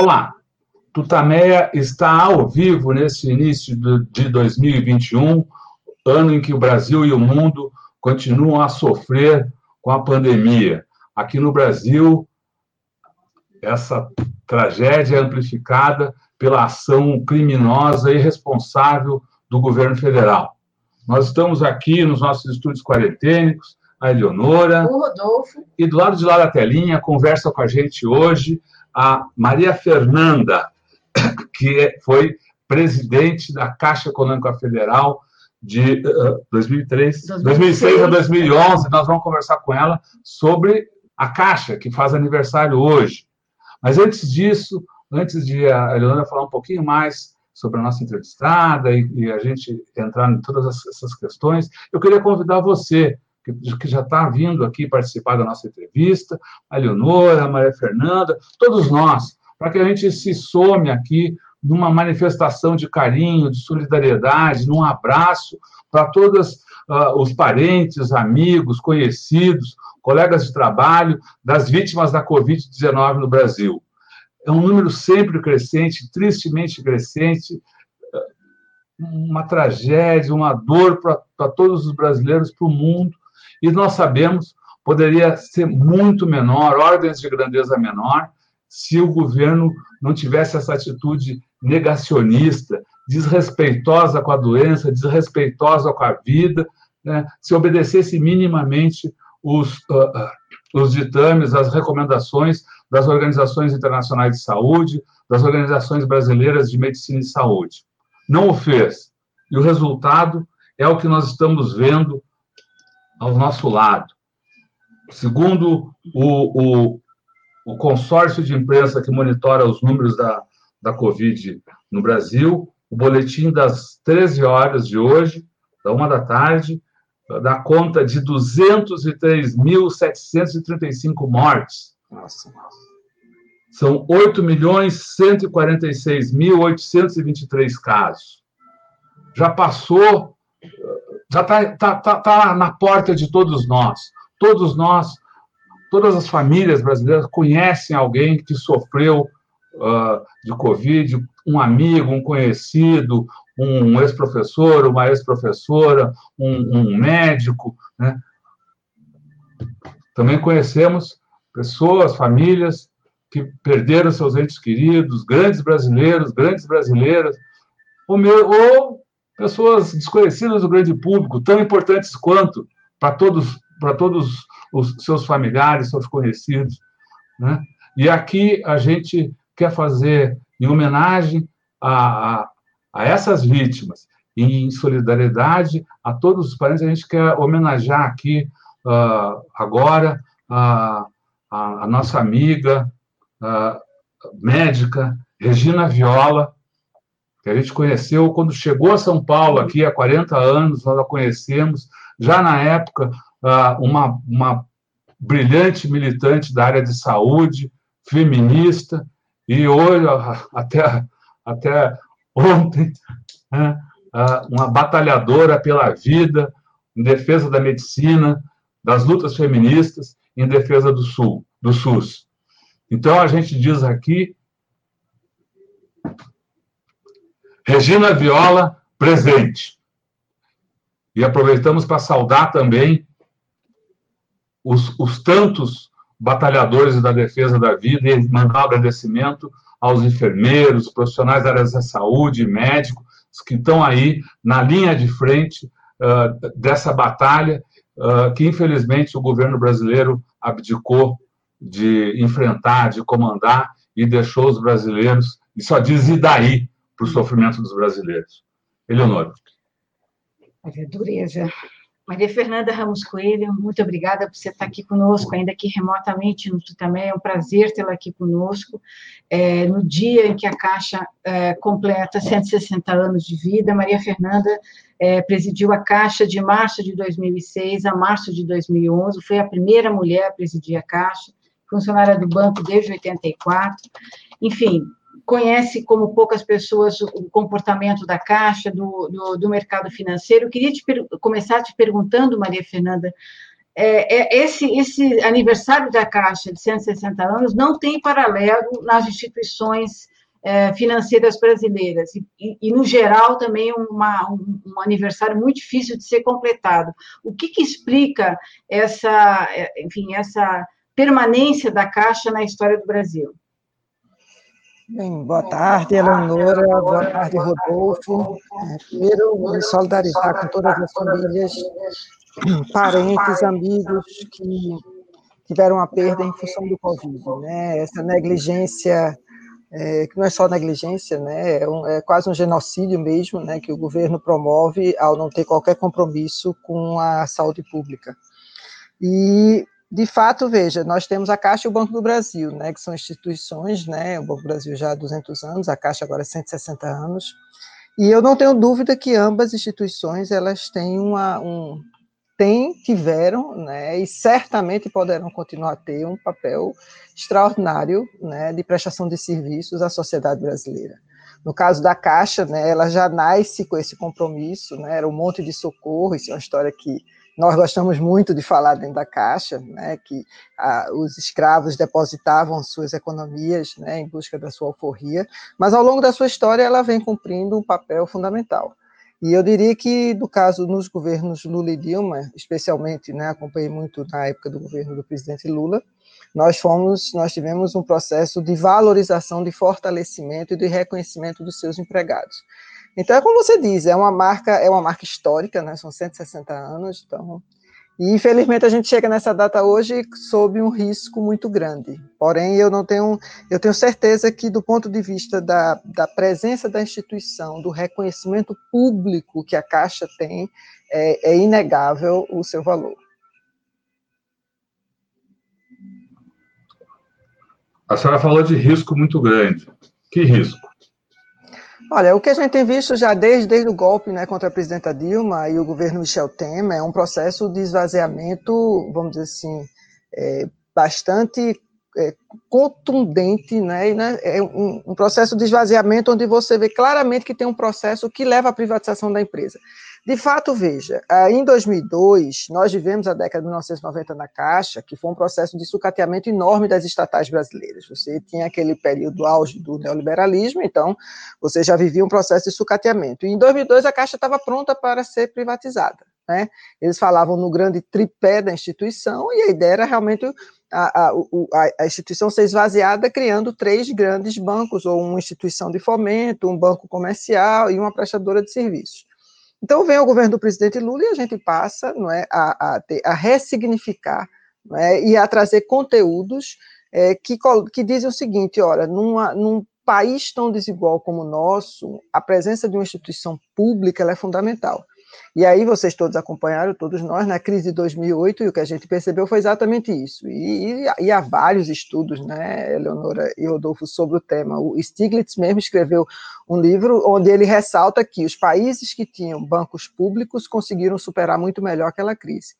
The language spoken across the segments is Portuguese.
Olá, Tutameia está ao vivo nesse início de 2021, ano em que o Brasil e o mundo continuam a sofrer com a pandemia. Aqui no Brasil, essa tragédia é amplificada pela ação criminosa e irresponsável do governo federal. Nós estamos aqui nos nossos estúdios quarentênicos, a Eleonora. O Rodolfo. E do lado de lá da telinha, conversa com a gente hoje a Maria Fernanda, que foi presidente da Caixa Econômica Federal de uh, 2003, 2006. 2006 a 2011. Nós vamos conversar com ela sobre a Caixa, que faz aniversário hoje. Mas antes disso, antes de a Eleonora falar um pouquinho mais sobre a nossa entrevistada e, e a gente entrar em todas essas questões, eu queria convidar você, que, já está vindo aqui participar da nossa entrevista, a Leonora, a Maria Fernanda, todos nós, para que a gente se some aqui numa manifestação de carinho, de solidariedade, num abraço para todos uh, os parentes, amigos, conhecidos, colegas de trabalho das vítimas da Covid-19 no Brasil. É um número sempre crescente, tristemente crescente, uma tragédia, uma dor para todos os brasileiros, para o mundo, e nós sabemos poderia ser muito menor, ordens de grandeza menor, se o governo não tivesse essa atitude negacionista, desrespeitosa com a doença, desrespeitosa com a vida, né? se obedecesse minimamente os, uh, os ditames, as recomendações das organizações internacionais de saúde, das organizações brasileiras de medicina e saúde. Não o fez. E o resultado é o que nós estamos vendo ao nosso lado. Segundo o, o, o consórcio de imprensa que monitora os números da, da Covid no Brasil, o boletim das 13 horas de hoje, da uma da tarde, dá conta de 203.735 mortes. Nossa, São 8.146.823 casos. Já passou já está tá, tá, tá na porta de todos nós. Todos nós, todas as famílias brasileiras conhecem alguém que sofreu uh, de Covid, um amigo, um conhecido, um ex-professor, uma ex-professora, um, um, médico. Né? Também conhecemos pessoas, famílias que perderam seus entes queridos, grandes brasileiros, grandes brasileiras, ou, meu, ou pessoas desconhecidas do grande público, tão importantes quanto para todos, para todos os seus familiares, seus conhecidos. Né? E aqui a gente quer fazer, em homenagem a, a, a essas vítimas, em solidariedade a todos os parentes, a gente quer homenagear aqui, uh, agora, a, a, nossa amiga uh, médica, Regina Viola, que a gente conheceu quando chegou a São Paulo, aqui há 40 anos, nós a conhecemos, já na época, ah, uma, uma brilhante militante da área de saúde, feminista, e hoje, até, até ontem, né, ah, uma batalhadora pela vida, em defesa da medicina, das lutas feministas, em defesa do Sul, do SUS. Então, a gente diz aqui Regina Viola, presente. E aproveitamos para saudar também os, os tantos batalhadores da defesa da vida e mandar um agradecimento aos enfermeiros, profissionais da área da saúde, médicos, que estão aí na linha de frente uh, dessa batalha uh, que, infelizmente, o governo brasileiro abdicou de enfrentar, de comandar e deixou os brasileiros, e só diz e daí, para o sofrimento dos brasileiros. Eleonora. Olha, dureza. Maria Fernanda Ramos Coelho, muito obrigada por você estar aqui conosco, ainda aqui remotamente também. É um prazer tê-la aqui conosco. É, no dia em que a Caixa é, completa 160 anos de vida, Maria Fernanda é, presidiu a Caixa de março de 2006 a março de 2011. Foi a primeira mulher a presidir a Caixa, funcionária do banco desde 84. Enfim, conhece como poucas pessoas o comportamento da Caixa, do, do, do mercado financeiro. Eu queria te começar te perguntando, Maria Fernanda, é, é, esse, esse aniversário da Caixa de 160 anos não tem paralelo nas instituições é, financeiras brasileiras, e, e, no geral também uma, um, um, aniversário muito difícil de ser completado. O que, que explica essa, é, enfim, essa permanência da Caixa na história do Brasil? Bem, boa tarde, Eleonora, boa tarde, Rodolfo. É, primeiro, me solidarizar com todas as famílias, parentes, amigos que tiveram a perda em função do Covid, né? Essa negligência, é, que não é só negligência, né? É, um, é, quase um genocídio mesmo, né? Que o governo promove ao não ter qualquer compromisso com a saúde pública. E de fato, veja, nós temos a Caixa e o Banco do Brasil, né, que são instituições, né, o Banco do Brasil já há 200 anos, a Caixa agora há 160 anos, e eu não tenho dúvida que ambas instituições, elas têm uma, um, têm, tiveram, né, e certamente poderão continuar a ter um papel extraordinário, né, de prestação de serviços à sociedade brasileira. No caso da Caixa, né, ela já nasce com esse compromisso, né, era um monte de socorro, isso é uma história que nós gostamos muito de falar dentro da Caixa, né, que os escravos depositavam suas economias né, em busca da sua alforria, mas ao longo da sua história ela vem cumprindo um papel fundamental. E eu diria que, no caso, nos governos Lula e Dilma, especialmente, né, acompanhei muito na época do governo do presidente Lula, nós fomos, nós tivemos um processo de valorização, de fortalecimento e de reconhecimento dos seus empregados. Então, é como você diz, é uma marca, é uma marca histórica, né? São 160 anos, então. E infelizmente a gente chega nessa data hoje sob um risco muito grande. Porém, eu não tenho, eu tenho certeza que do ponto de vista da, da presença da instituição, do reconhecimento público que a Caixa tem, é, é inegável o seu valor. A senhora falou de risco muito grande. Que risco? Olha, o que a gente tem visto já desde, desde o golpe né, contra a presidenta Dilma e o governo Michel Temer é um processo de esvaziamento, vamos dizer assim, é, bastante é, contundente, né, né, é um, um, processo de esvaziamento onde você vê claramente que tem um processo que leva à privatização da empresa. De fato, veja, ah, em 2002, nós vivemos a década de 1990 na Caixa, que foi um processo de sucateamento enorme das estatais brasileiras. Você tinha aquele período auge do neoliberalismo, então você já vivia um processo de sucateamento. E em 2002, a Caixa estava pronta para ser privatizada. Né? Eles falavam no grande tripé da instituição, e a ideia era realmente a, a, a, instituição ser esvaziada, criando três grandes bancos, ou uma instituição de fomento, um banco comercial e uma prestadora de serviços. Então vem o governo do presidente Lula e a gente passa não é, a, a, a ressignificar não é, e a trazer conteúdos é, que, que dizem o seguinte: olha, numa, num país tão desigual como o nosso, a presença de uma instituição pública é fundamental. E aí vocês todos acompanharam, todos nós, na crise de 2008, e o que a gente percebeu foi exatamente isso. E, e, e há vários estudos, né, Eleonora e Rodolfo, sobre o tema. O Stiglitz mesmo escreveu um livro onde ele ressalta que os países que tinham bancos públicos conseguiram superar muito melhor aquela crise.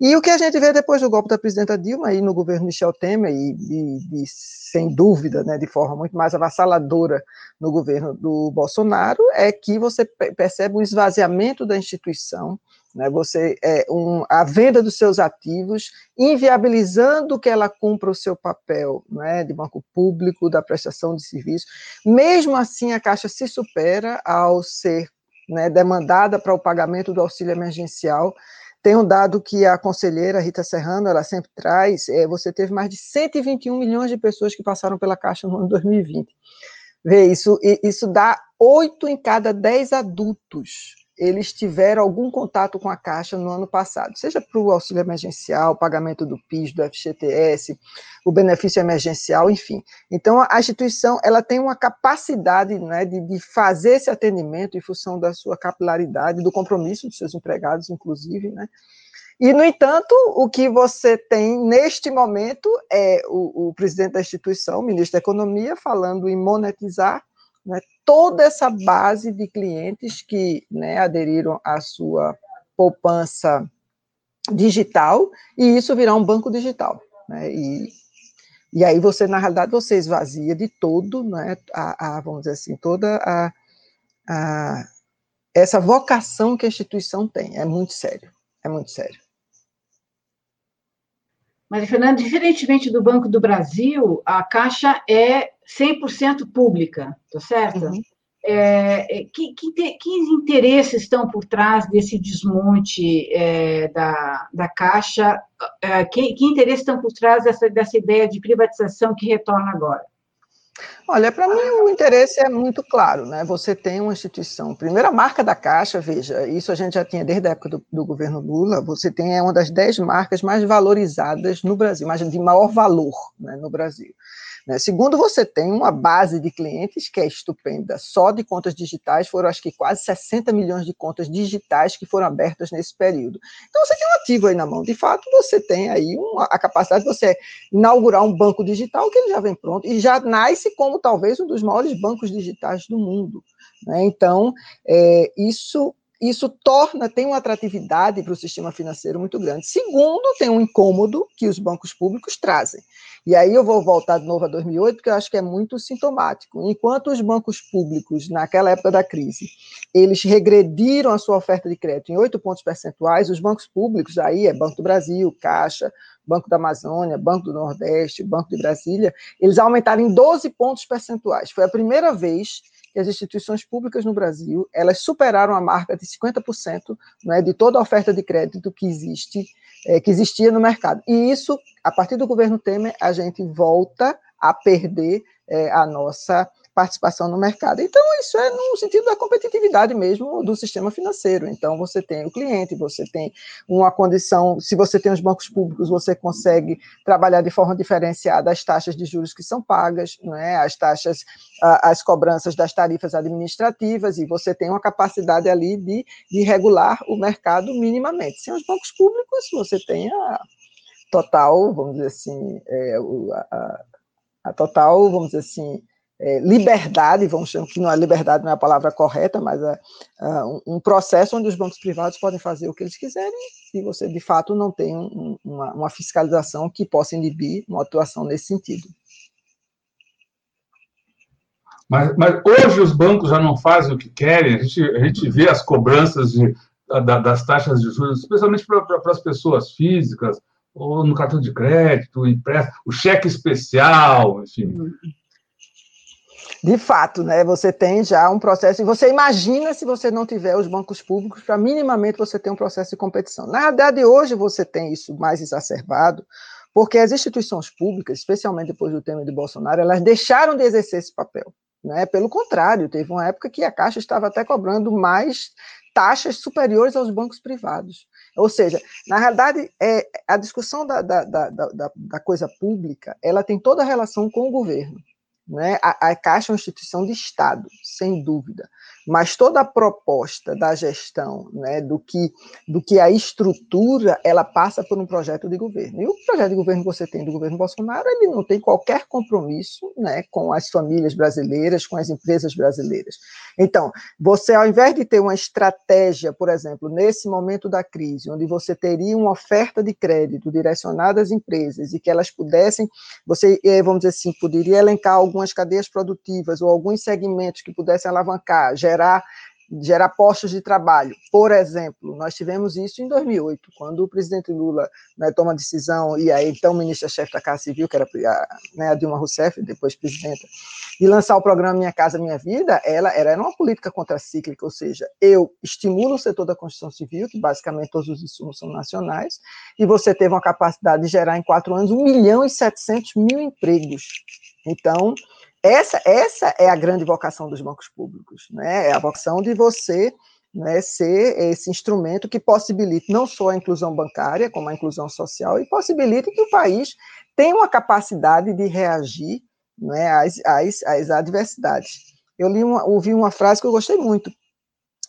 E o que a gente vê depois do golpe da presidenta Dilma, aí no governo Michel Temer, e, e, e, sem dúvida, né, de forma muito mais avassaladora no governo do Bolsonaro, é que você percebe um esvaziamento da instituição, né, você é, um, a venda dos seus ativos, inviabilizando que ela cumpra o seu papel né, de banco público, da prestação de serviço. Mesmo assim, a Caixa se supera ao ser né, demandada para o pagamento do auxílio emergencial tem um dado que a conselheira Rita Serrano, ela sempre traz, é, você teve mais de 121 milhões de pessoas que passaram pela Caixa no ano 2020. Vê, isso, isso dá 8 em cada 10 adultos eles tiveram algum contato com a Caixa no ano passado, seja para o auxílio emergencial, pagamento do PIS, do FGTS, o benefício emergencial, enfim. Então, a instituição ela tem uma capacidade né, de, de fazer esse atendimento em função da sua capilaridade, do compromisso dos seus empregados, inclusive, né? E, no entanto, o que você tem neste momento é o, o presidente da instituição, o ministro da Economia, falando em monetizar né, toda essa base de clientes que né, aderiram à sua poupança digital, e isso virá um banco digital. Né, e, e aí você, na realidade, você esvazia de todo, né, a, a vamos dizer assim, toda a, a, essa vocação que a instituição tem. É muito sério, é muito sério. Mas, Fernando, diferentemente do Banco do Brasil, a Caixa é 100% pública, tá certo? Uhum. É, é, que, que, que, interesses estão por trás desse desmonte é, da, da Caixa? É, que, que interesses estão por trás dessa, dessa ideia de privatização que retorna agora? Olha, para mim o interesse é muito claro, né? Você tem uma instituição, primeira marca da Caixa, veja, isso a gente já tinha desde a época do, do governo Lula, você tem é uma das dez marcas mais valorizadas no Brasil, mais de maior valor né, no Brasil. Né? Segundo, você tem uma base de clientes que é estupenda. Só de contas digitais foram, acho que, quase 60 milhões de contas digitais que foram abertas nesse período. Então, você tem um ativo aí na mão. De fato, você tem aí uma, a capacidade de você inaugurar um banco digital que ele já vem pronto e já nasce como talvez um dos maiores bancos digitais do mundo. Né? Então, é, isso isso torna, tem uma atratividade para o sistema financeiro muito grande. Segundo, tem um incômodo que os bancos públicos trazem. E aí eu vou voltar de novo a 2008, porque eu acho que é muito sintomático. Enquanto os bancos públicos, naquela época da crise, eles regrediram a sua oferta de crédito em oito pontos percentuais, os bancos públicos, aí é Banco do Brasil, Caixa, Banco da Amazônia, Banco do Nordeste, Banco de Brasília, eles aumentaram em 12 pontos percentuais. Foi a primeira vez que as instituições públicas no Brasil elas superaram a marca de 50% né, de toda a oferta de crédito que existe, é, que existia no mercado. E isso, a partir do governo Temer, a gente volta a perder é, a nossa participação no mercado. Então, isso é no sentido da competitividade mesmo do sistema financeiro. Então, você tem o cliente, você tem uma condição, se você tem os bancos públicos, você consegue trabalhar de forma diferenciada as taxas de juros que são pagas, é? as taxas, as cobranças das tarifas administrativas, e você tem uma capacidade ali de, de regular o mercado minimamente. Sem os bancos públicos, você tem a total, vamos dizer assim, é, a, a total, vamos dizer assim, é, liberdade, vamos chamar que não é liberdade não é a palavra correta, mas é, é um, processo onde os bancos privados podem fazer o que eles quiserem e você de fato não tem um, uma, uma, fiscalização que possa inibir uma atuação nesse sentido. Mas, mas, hoje os bancos já não fazem o que querem, a gente, a gente vê as cobranças de, da, das taxas de juros, especialmente para as pessoas físicas, ou no cartão de crédito, empréstimo, o cheque especial, enfim. De fato, né, você tem já um processo, e você imagina se você não tiver os bancos públicos, para minimamente você ter um processo de competição. Na verdade, hoje você tem isso mais exacerbado, porque as instituições públicas, especialmente depois do tema de Bolsonaro, elas deixaram de exercer esse papel. Né? Pelo contrário, teve uma época que a Caixa estava até cobrando mais taxas superiores aos bancos privados. Ou seja, na realidade, é, a discussão da, da, da, da, da coisa pública, ela tem toda a relação com o governo. Né? A, a Caixa é uma instituição de Estado, sem dúvida mas toda a proposta da gestão, né, do que do que a estrutura, ela passa por um projeto de governo. E o projeto de governo que você tem do governo Bolsonaro, ele não tem qualquer compromisso, né, com as famílias brasileiras, com as empresas brasileiras. Então, você ao invés de ter uma estratégia, por exemplo, nesse momento da crise, onde você teria uma oferta de crédito direcionada às empresas e que elas pudessem, você, eh, vamos dizer assim, poderia elencar algumas cadeias produtivas ou alguns segmentos que pudessem alavancar, gerar gerar, gerar postos de trabalho. Por exemplo, nós tivemos isso em 2008, quando o presidente Lula né, toma a decisão, e aí então ministra-chefe da Casa Civil, que era a, né, a Dilma Rousseff, depois presidenta, de lançar o programa Minha Casa Minha Vida, ela era uma política contracíclica, ou seja, eu estimulo o setor da construção civil, que basicamente todos os insumos são nacionais, e você teve uma capacidade de gerar em quatro anos 1 milhão e 700 mil empregos. Então, essa, essa é a grande vocação dos bancos públicos, né? É a vocação de você né, ser esse instrumento que possibilite não só a inclusão bancária, como a inclusão social, e possibilite que o país tenha uma capacidade de reagir né, às, às, às adversidades. Eu li uma, ouvi uma frase que eu gostei muito,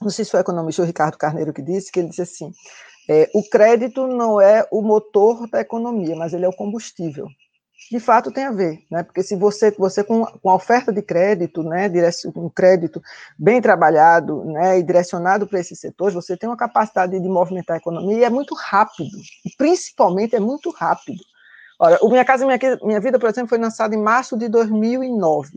não sei se foi o economista Ricardo Carneiro que disse, que ele disse assim, é, o crédito não é o motor da economia, mas ele é o combustível de fato tem a ver, né? Porque se você, você com, com a oferta de crédito, né, um crédito bem trabalhado, né, e direcionado para esses setores, você tem uma capacidade de movimentar a economia e é muito rápido, principalmente é muito rápido. Ora, o Minha Casa Minha, Minha Vida, por exemplo, foi lançado em março de 2009.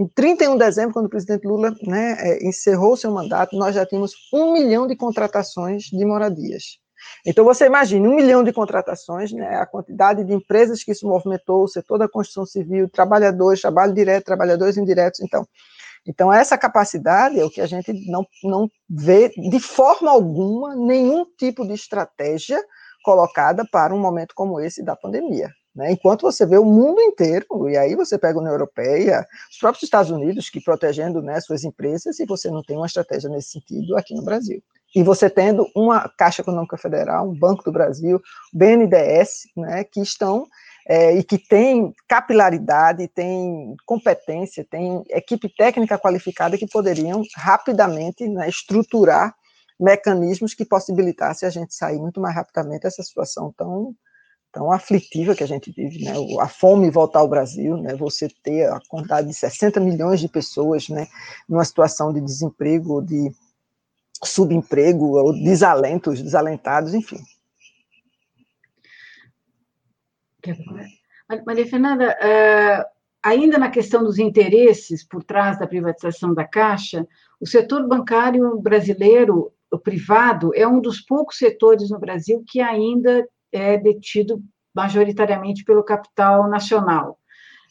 Em 31 de dezembro, quando o presidente Lula né, é, encerrou seu mandato, nós já tínhamos um milhão de contratações de moradias. Então, você imagine um milhão de contratações, né, a quantidade de empresas que isso movimentou, o setor da construção civil, trabalhadores, trabalho direto, trabalhadores indiretos. Então, então essa capacidade é o que a gente não, não vê de forma alguma nenhum tipo de estratégia colocada para um momento como esse da pandemia. Né? Enquanto você vê o mundo inteiro, e aí você pega a União Europeia, os próprios Estados Unidos, que protegendo né, suas empresas, e você não tem uma estratégia nesse sentido aqui no Brasil. E você tendo uma Caixa Econômica Federal, um Banco do Brasil, BNDES, né, que estão é, e que tem capilaridade, tem competência, tem equipe técnica qualificada que poderiam rapidamente né, estruturar mecanismos que possibilitassem a gente sair muito mais rapidamente dessa situação tão tão aflitiva que a gente vive, né? A fome voltar ao Brasil, né? Você ter a quantidade de 60 milhões de pessoas, né? Numa situação de desemprego, de subemprego, ou desalentos, desalentados, enfim. Maria Fernanda, uh, ainda na questão dos interesses por trás da privatização da Caixa, o setor bancário brasileiro, o privado, é um dos poucos setores no Brasil que ainda é detido majoritariamente pelo capital nacional.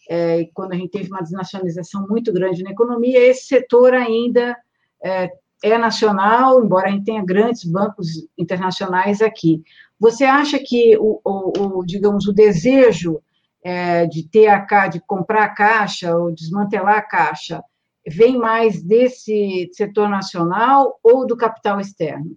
É, quando a gente teve uma desnacionalização muito grande na economia, esse setor ainda é, é, nacional, embora a gente tenha grandes bancos internacionais aqui. Você acha que o, o, o digamos, o desejo é, de ter a de comprar a caixa ou desmantelar a caixa vem mais desse setor nacional ou do capital externo?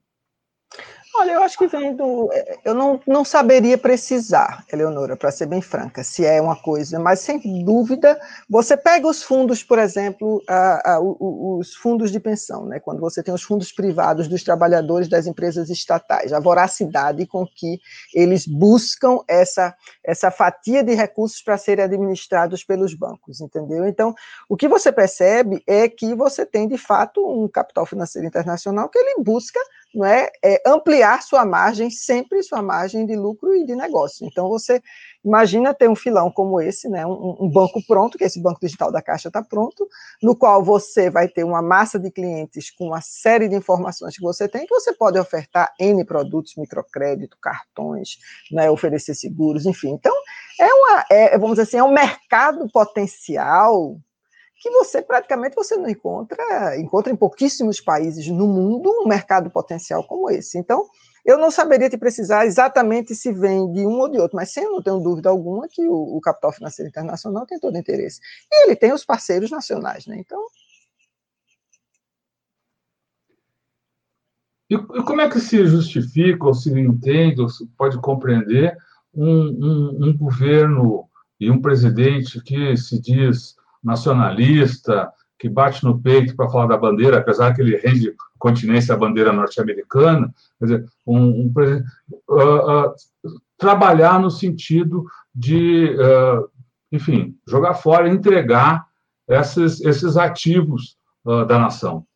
Olha, eu acho que vem do. Eu não, não saberia precisar, Eleonora, para ser bem franca, se é uma coisa, mas sem dúvida, você pega os fundos, por exemplo, a, a, os fundos de pensão, né? quando você tem os fundos privados dos trabalhadores das empresas estatais, a voracidade com que eles buscam essa, essa fatia de recursos para serem administrados pelos bancos, entendeu? Então, o que você percebe é que você tem, de fato, um capital financeiro internacional que ele busca não é, é, ampliar sua margem, sempre sua margem de lucro e de negócio. Então, você imagina ter um filão como esse, né, um, um banco pronto, que esse banco digital da Caixa está pronto, no qual você vai ter uma massa de clientes com uma série de informações que você tem, que você pode ofertar N produtos, microcrédito, cartões, né, oferecer seguros, enfim. Então, é uma, é, vamos dizer assim, é um mercado potencial que você praticamente você não encontra, encontra em pouquíssimos países no mundo um mercado potencial como esse. Então, eu não saberia te precisar exatamente se vem de um ou de outro, mas eu não tenho dúvida alguma que o, o capital financeiro internacional tem todo interesse. E ele tem os parceiros nacionais, né? Então. E, e como é que se justifica, ou se entende, ou se pode compreender um, um, um governo e um presidente que se diz nacionalista, que bate no peito para falar da bandeira, apesar que ele rende continência à bandeira norte-americana, quer dizer, um, um uh, uh, trabalhar no sentido de, uh, enfim, jogar fora, entregar esses, esses ativos da nação.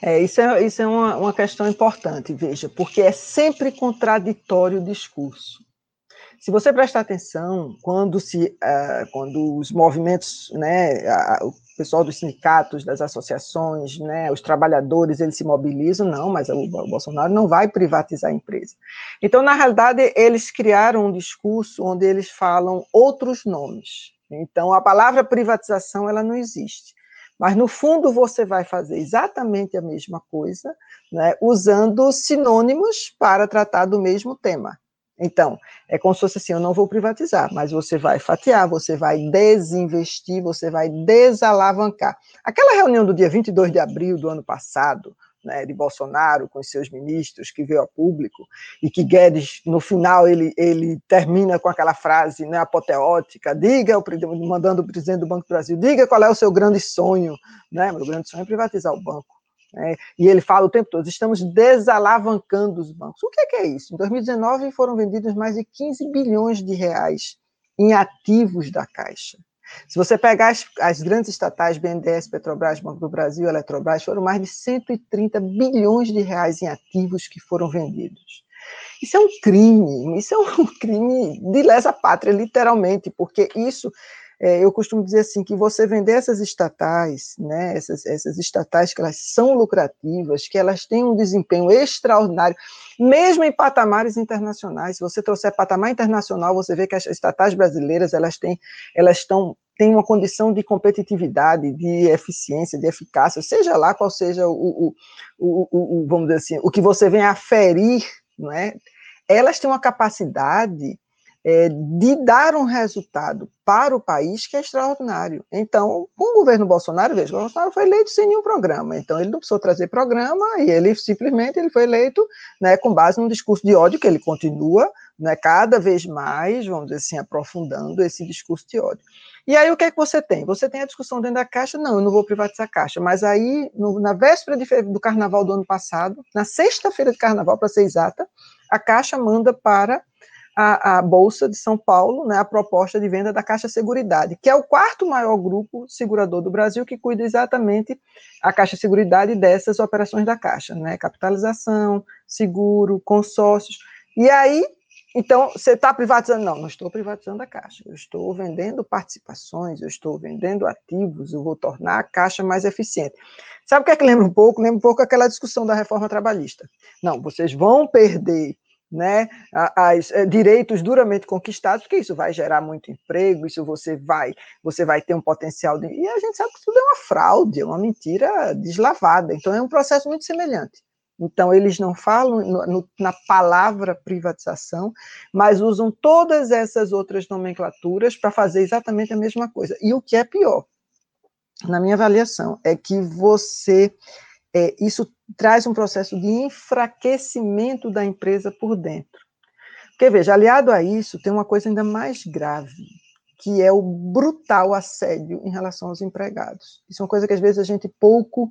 É, isso é, isso é uma, uma questão importante, veja, porque é sempre contraditório o discurso. Se você prestar atenção, quando, se, uh, quando os movimentos, né, o pessoal dos sindicatos, das associações, né, os trabalhadores, eles se mobilizam, não, mas o, Bolsonaro não vai privatizar a empresa. Então, na realidade, eles criaram um discurso onde eles falam outros nomes. Então, a palavra privatização, ela não existe. Mas, no fundo, você vai fazer exatamente a mesma coisa, né, usando sinônimos para tratar do mesmo tema. Então, é como se fosse assim: eu não vou privatizar, mas você vai fatiar, você vai desinvestir, você vai desalavancar. Aquela reunião do dia 22 de abril do ano passado, né, de Bolsonaro com os seus ministros, que veio a público, e que Guedes, no final, ele, ele termina com aquela frase né, apoteótica: diga, mandando o presidente do Banco do Brasil, diga qual é o seu grande sonho. Né? Meu grande sonho é privatizar o banco. Né? E ele fala o tempo todo: estamos desalavancando os bancos. O que é, que é isso? Em 2019 foram vendidos mais de 15 bilhões de reais em ativos da Caixa. Se você pegar as, as, grandes estatais, BNDES, Petrobras, Banco do Brasil, Eletrobras, foram mais de 130 bilhões de reais em ativos que foram vendidos. Isso é um crime, isso é um crime de lesa pátria, literalmente, porque isso é, eu costumo dizer assim, que você vender essas estatais, né, essas, essas estatais que elas são lucrativas, que elas têm um desempenho extraordinário, mesmo em patamares internacionais, se você trouxer patamar internacional, você vê que as estatais brasileiras, elas têm, elas estão tem uma condição de competitividade, de eficiência, de eficácia, seja lá qual seja o, o, o, o vamos dizer assim, o que você vem aferir, não é? Elas têm uma capacidade é, de dar um resultado para o país que é extraordinário. Então, com o governo Bolsonaro, veja, o Bolsonaro foi eleito sem nenhum programa, então ele não precisou trazer programa e ele simplesmente ele foi eleito né, com base num discurso de ódio que ele continua né, cada vez mais, vamos dizer assim, aprofundando esse discurso de ódio. E aí o que é que você tem? Você tem a discussão dentro da Caixa, não, eu não vou privatizar a Caixa, mas aí, no, na véspera de, do carnaval do ano passado, na sexta-feira de carnaval, para ser exata, a Caixa manda para a, Bolsa de São Paulo, né, a proposta de venda da Caixa Seguridade, que é o quarto maior grupo segurador do Brasil, que cuida exatamente a Caixa Seguridade dessas operações da Caixa, né, capitalização, seguro, consórcios. E aí, então, você está privatizando? Não, não estou privatizando a Caixa, eu estou vendendo participações, eu estou vendendo ativos, eu vou tornar a Caixa mais eficiente. Sabe o que é que lembra um pouco? Lembra um pouco aquela discussão da reforma trabalhista. Não, vocês vão perder né, as, eh, direitos duramente conquistados, porque isso vai gerar muito emprego, isso você vai, você vai ter um potencial de, e a gente sabe que tudo é uma fraude, é uma mentira deslavada. Então é um processo muito semelhante. Então eles não falam no, no, na palavra privatização, mas usam todas essas outras nomenclaturas para fazer exatamente a mesma coisa. E o que é pior, na minha avaliação, é que você é, isso traz um processo de enfraquecimento da empresa por dentro. Porque, veja, aliado a isso, tem uma coisa ainda mais grave, que é o brutal assédio em relação aos empregados. Isso é uma coisa que às vezes a gente pouco,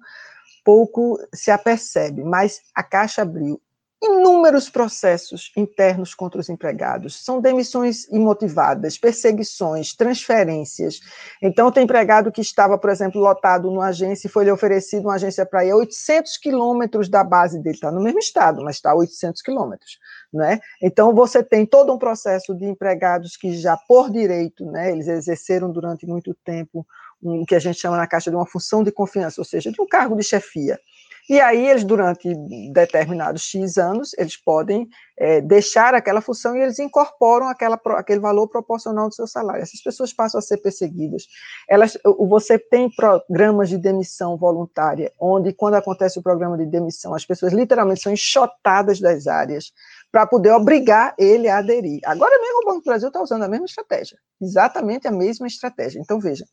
pouco se apercebe, mas a Caixa abriu inúmeros processos internos contra os empregados. São demissões imotivadas, perseguições, transferências. Então, tem empregado que estava, por exemplo, lotado numa agência e foi lhe oferecido uma agência para ir a 800 quilômetros da base dele. Está no mesmo estado, mas está a 800 quilômetros. Né? Então, você tem todo um processo de empregados que já, por direito, né, eles exerceram durante muito tempo o um, que a gente chama na Caixa de uma função de confiança, ou seja, de um cargo de chefia. E aí eles, durante determinados X anos, eles podem é, deixar aquela função e eles incorporam aquela, aquele valor proporcional do seu salário. Essas pessoas passam a ser perseguidas. Elas, você tem programas de demissão voluntária, onde, quando acontece o programa de demissão, as pessoas literalmente são enxotadas das áreas para poder obrigar ele a aderir. Agora mesmo o Banco do Brasil está usando a mesma estratégia, exatamente a mesma estratégia. Então, veja,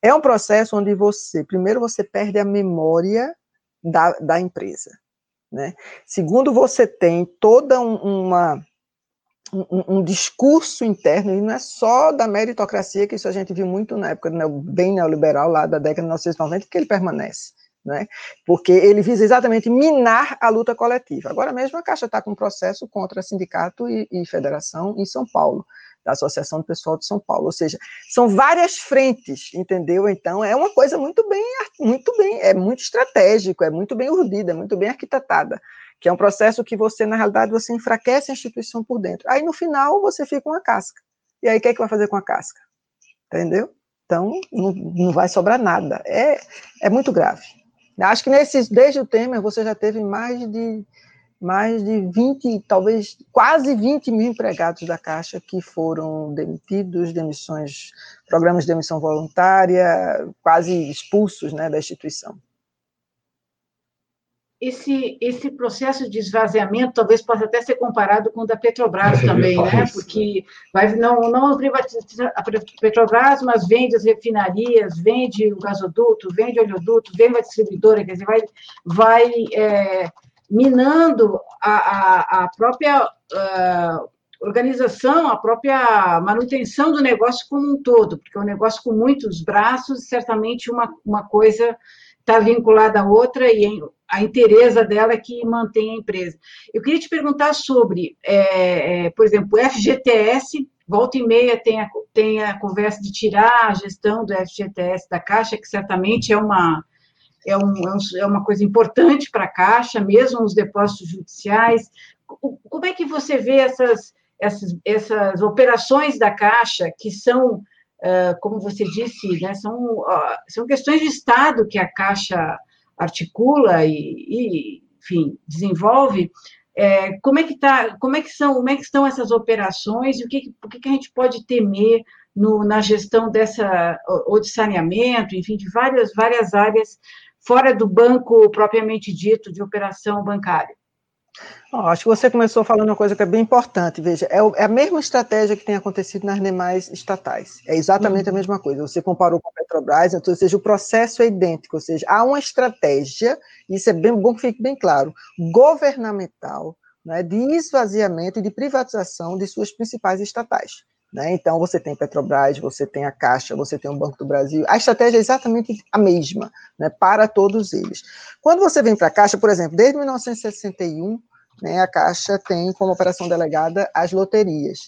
é um processo onde você, primeiro, você perde a memória da, da empresa. Né? Segundo, você tem toda um, uma, um, um, discurso interno, e não é só da meritocracia, que isso a gente viu muito na época do bem neoliberal, lá da década de 1990, que ele permanece. Né? Porque ele visa exatamente minar a luta coletiva. Agora mesmo a Caixa está com um processo contra sindicato e, e federação em São Paulo da Associação do Pessoal de São Paulo. Ou seja, são várias frentes, entendeu? Então é uma coisa muito bem, muito bem, é muito estratégico, é muito bem urdida, é muito bem arquitetada, que é um processo que você, na realidade, você enfraquece a instituição por dentro. Aí no final você fica uma casca. E aí o que é que vai fazer com a casca? Entendeu? Então não, não vai sobrar nada. É, é muito grave. Acho que nesses, desde o Temer, você já teve mais de mais de 20, talvez quase 20 mil empregados da Caixa que foram demitidos, demissões, programas de demissão voluntária, quase expulsos né, da instituição. Esse, esse processo de esvaziamento talvez possa até ser comparado com o da Petrobras também, né? Porque vai, não, não privatiza a Petrobras, mas vende as refinarias, vende o gasoduto, vende o oleoduto, vende a distribuidora, quer dizer, vai, vai é, minando a, a, a própria uh, organização, a própria manutenção do negócio como um todo, porque é um negócio com muitos braços, certamente uma, uma coisa está vinculada à outra e a interesa dela é que mantém a empresa. Eu queria te perguntar sobre, é, é, por exemplo, o FGTS, volta e meia tem a, tem a conversa de tirar a gestão do FGTS da Caixa, que certamente é uma, é, um, é uma coisa importante para a Caixa, mesmo os depósitos judiciais. Como é que você vê essas, essas, essas operações da Caixa que são como você disse, né, são, são questões de Estado que a Caixa articula e, e enfim, desenvolve, é, como é que tá, como é que são, como é que estão essas operações e o que, o que a gente pode temer no, na gestão dessa ou de saneamento, enfim, de várias várias áreas fora do banco propriamente dito de operação bancária? Oh, acho que você começou falando uma coisa que é bem importante. Veja, é, é, a mesma estratégia que tem acontecido nas demais estatais. É exatamente uhum. a mesma coisa. Você comparou com a Petrobras, então, ou seja, o processo é idêntico. Ou seja, há uma estratégia, isso é bem bom que fique bem claro, governamental, né, de esvaziamento e de privatização de suas principais estatais. Né? Então, você tem Petrobras, você tem a Caixa, você tem o Banco do Brasil. A estratégia é exatamente a mesma né, para todos eles. Quando você vem para a Caixa, por exemplo, desde 1961, né, a Caixa tem como operação delegada as loterias.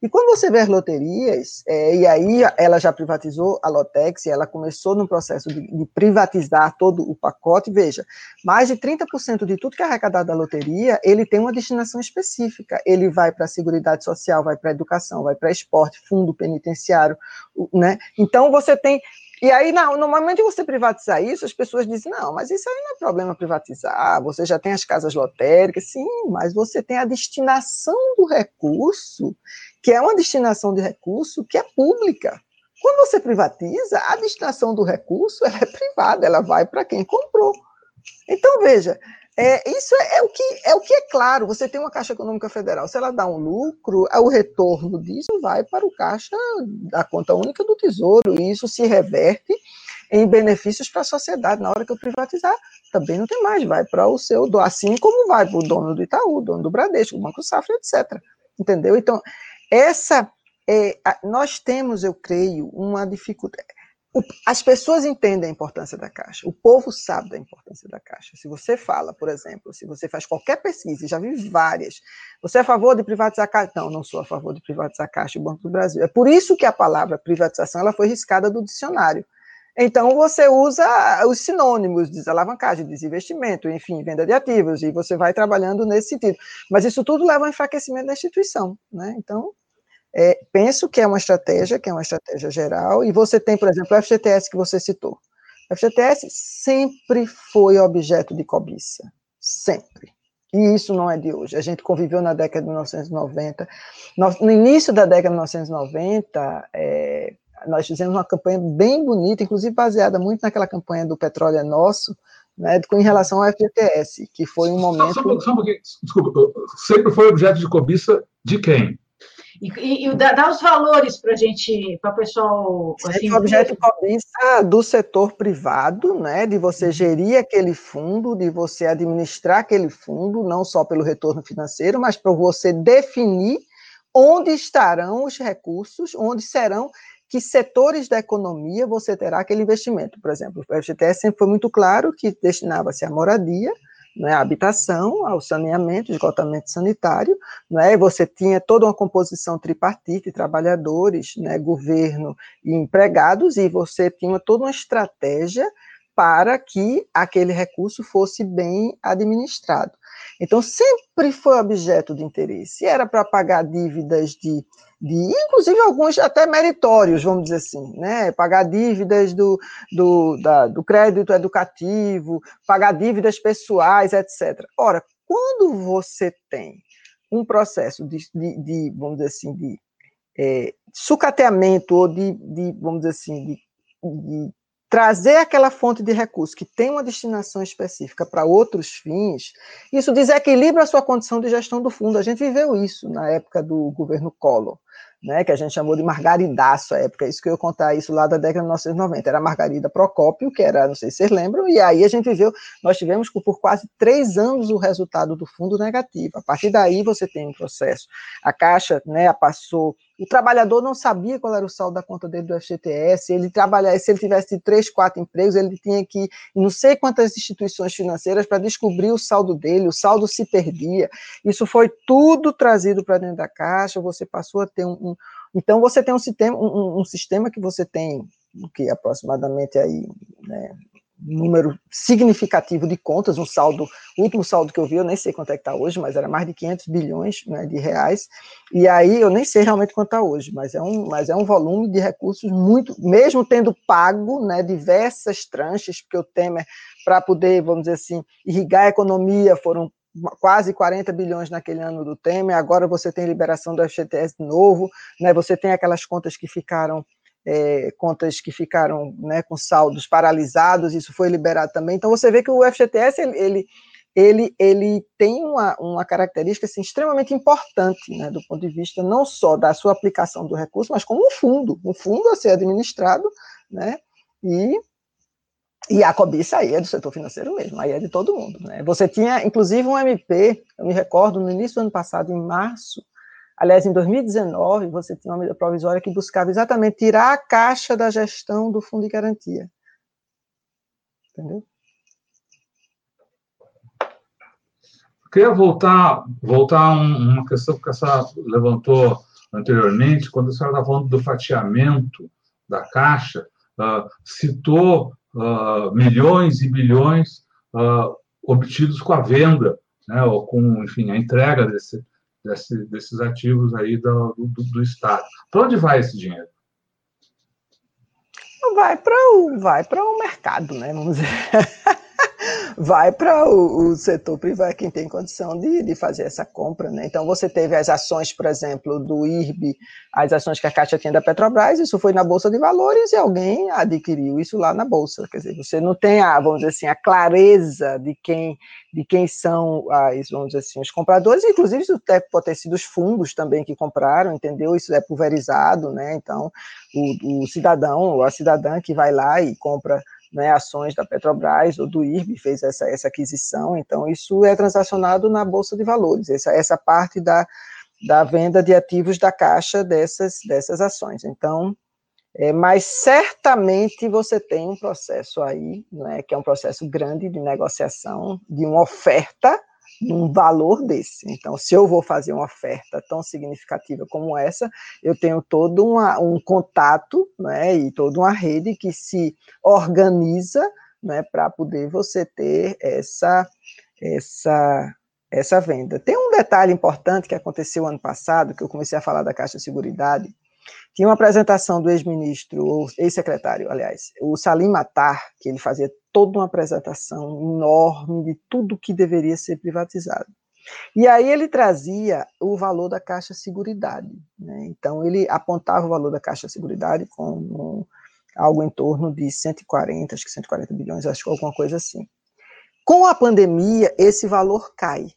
E quando você vê as loterias, é, e aí ela já privatizou a Lotex, ela começou no processo de, de, privatizar todo o pacote, veja, mais de 30% de tudo que é arrecadado da loteria, ele tem uma destinação específica. Ele vai para a Seguridade Social, vai para a educação, vai para esporte, fundo penitenciário, né? Então você tem e aí, no momento que você privatizar isso, as pessoas dizem, não, mas isso aí não é problema privatizar, você já tem as casas lotéricas, sim, mas você tem a destinação do recurso, que é uma destinação de recurso que é pública. Quando você privatiza, a destinação do recurso é privada, ela vai para quem comprou. Então, veja, é, isso é, é, o que, é o que é claro. Você tem uma Caixa Econômica Federal, se ela dá um lucro, é o retorno disso vai para o caixa da conta única do Tesouro, e isso se reverte em benefícios para a sociedade. Na hora que eu privatizar, também não tem mais, vai para o seu, assim como vai para o dono do Itaú, dono do Bradesco, o Banco Safra, etc. Entendeu? Então, essa, é, nós temos, eu creio, uma dificuldade as pessoas entendem a importância da Caixa, o povo sabe da importância da Caixa. Se você fala, por exemplo, se você faz qualquer pesquisa, já vi várias, você é a favor de privatizar a Caixa? Não, não sou a favor de privatizar a Caixa e o Banco do Brasil. É por isso que a palavra privatização ela foi riscada do dicionário. Então, você usa os sinônimos, desalavancagem, desinvestimento, enfim, venda de ativos, e você vai trabalhando nesse sentido. Mas isso tudo leva ao enfraquecimento da instituição. Né? Então, é, penso que é uma estratégia, que é uma estratégia geral, e você tem, por exemplo, o FGTS que você citou. O FGTS sempre foi objeto de cobiça, sempre. E isso não é de hoje. A gente conviveu na década de 1990. No início da década de 1990, é, nós fizemos uma campanha bem bonita, inclusive baseada muito naquela campanha do Petróleo é Nosso, né, com relação ao FGTS, que foi um momento. Só, só, só um Desculpa, sempre foi objeto de cobiça de quem? E, dar os valores para a gente, para o pessoal. Assim, objeto de cobrança do setor privado, né, de você uhum. gerir aquele fundo, de você administrar aquele fundo, não só pelo retorno financeiro, mas para você definir onde estarão os recursos, onde serão que setores da economia você terá aquele investimento. Por exemplo, o FGTS sempre foi muito claro que destinava-se à moradia, né, a habitação, ao saneamento, esgotamento sanitário, né, você tinha toda uma composição tripartite, trabalhadores, né, governo e empregados, e você tinha toda uma estratégia para que aquele recurso fosse bem administrado. Então, sempre foi objeto de interesse. Era para pagar dívidas de, de, inclusive alguns até meritórios, vamos dizer assim, né? Pagar dívidas do, do, da, do crédito educativo, pagar dívidas pessoais, etc. Ora, quando você tem um processo de, de, de vamos dizer assim, de é, sucateamento ou de, de, vamos dizer assim, de, de trazer aquela fonte de recurso que tem uma destinação específica para outros fins, isso desequilibra a sua condição de gestão do fundo. A gente viveu isso na época do governo Collor né, que a gente chamou de margaridaço à época, isso que eu ia contar isso lá da década de 1990, era Margarida Procópio, que era, não sei se vocês lembram, e aí a gente viveu, nós tivemos por quase três anos o resultado do fundo negativo, a partir daí você tem um processo, a Caixa, né, passou, o trabalhador não sabia qual era o saldo da conta dele do FGTS, ele trabalhar, se ele tivesse três, quatro empregos, ele tinha que ir não sei quantas instituições financeiras para descobrir o saldo dele, o saldo se perdia, isso foi tudo trazido para dentro da Caixa, você passou a ter um, um, então você tem um sistema, um, um sistema que você tem que aproximadamente aí, né, número significativo de contas, um saldo, o último saldo que eu vi, eu nem sei quanto é que está hoje, mas era mais de 500 bilhões né, de reais, e aí eu nem sei realmente quanto está hoje, mas é, um, mas é um volume de recursos muito, mesmo tendo pago né, diversas tranches, porque o Temer, para poder, vamos dizer assim, irrigar a economia, foram quase 40 bilhões naquele ano do Temer, agora você tem liberação do FGTS de novo, né, você tem aquelas contas que ficaram é, contas que ficaram né, com saldos paralisados, isso foi liberado também. Então, você vê que o FGTS, ele, ele, ele, ele tem uma, uma característica assim, extremamente importante, né, do ponto de vista não só da sua aplicação do recurso, mas como um fundo, um fundo a ser administrado, né, e e a cobiça aí é do setor financeiro mesmo, aí é de todo mundo. Né? Você tinha, inclusive, um MP, eu me recordo, no início do ano passado, em março, Aliás, em 2019, você tinha uma medida provisória que buscava exatamente tirar a caixa da gestão do fundo de garantia. Entendeu? queria voltar, voltar a uma questão que a senhora levantou anteriormente, quando a senhora estava falando do fatiamento da Caixa, uh, citou uh, milhões e bilhões uh, obtidos com a venda, né, ou com, enfim, a entrega desse, desse, desses ativos aí do, do, do Estado. Para onde vai esse dinheiro? Vai para o vai para o mercado, né? Vamos dizer. vai para o, o, setor privado, quem tem condição de, de fazer essa compra. Né? Então, você teve as ações, por exemplo, do IRB, as ações que a Caixa tinha da Petrobras, isso foi na Bolsa de Valores e alguém adquiriu isso lá na Bolsa. Quer dizer, você não tem, a, vamos dizer assim, a clareza de quem, de quem são as, vamos dizer assim, os compradores, inclusive isso pode ter sido os fundos também que compraram, entendeu? Isso é pulverizado, né? Então, o, o cidadão ou a cidadã que vai lá e compra né, ações da Petrobras ou do IRB fez essa, essa aquisição, então isso é transacionado na Bolsa de Valores, essa, essa parte da, da venda de ativos da Caixa dessas, dessas ações. Então, é, mas certamente você tem um processo aí, né, que é um processo grande de negociação, de uma oferta, um valor desse. Então, se eu vou fazer uma oferta tão significativa como essa, eu tenho todo uma, um contato né, e toda uma rede que se organiza né, para poder você ter essa, essa, essa venda. Tem um detalhe importante que aconteceu ano passado, que eu comecei a falar da Caixa de Seguridade, tinha uma apresentação do ex-ministro, ou ex-secretário, aliás, o Salim Matar, que ele fazia toda uma apresentação enorme de tudo que deveria ser privatizado. E aí ele trazia o valor da Caixa Seguridade. Né? Então, ele apontava o valor da Caixa Seguridade como algo em torno de 140, acho que 140 bilhões, acho que alguma coisa assim. Com a pandemia, esse valor cai.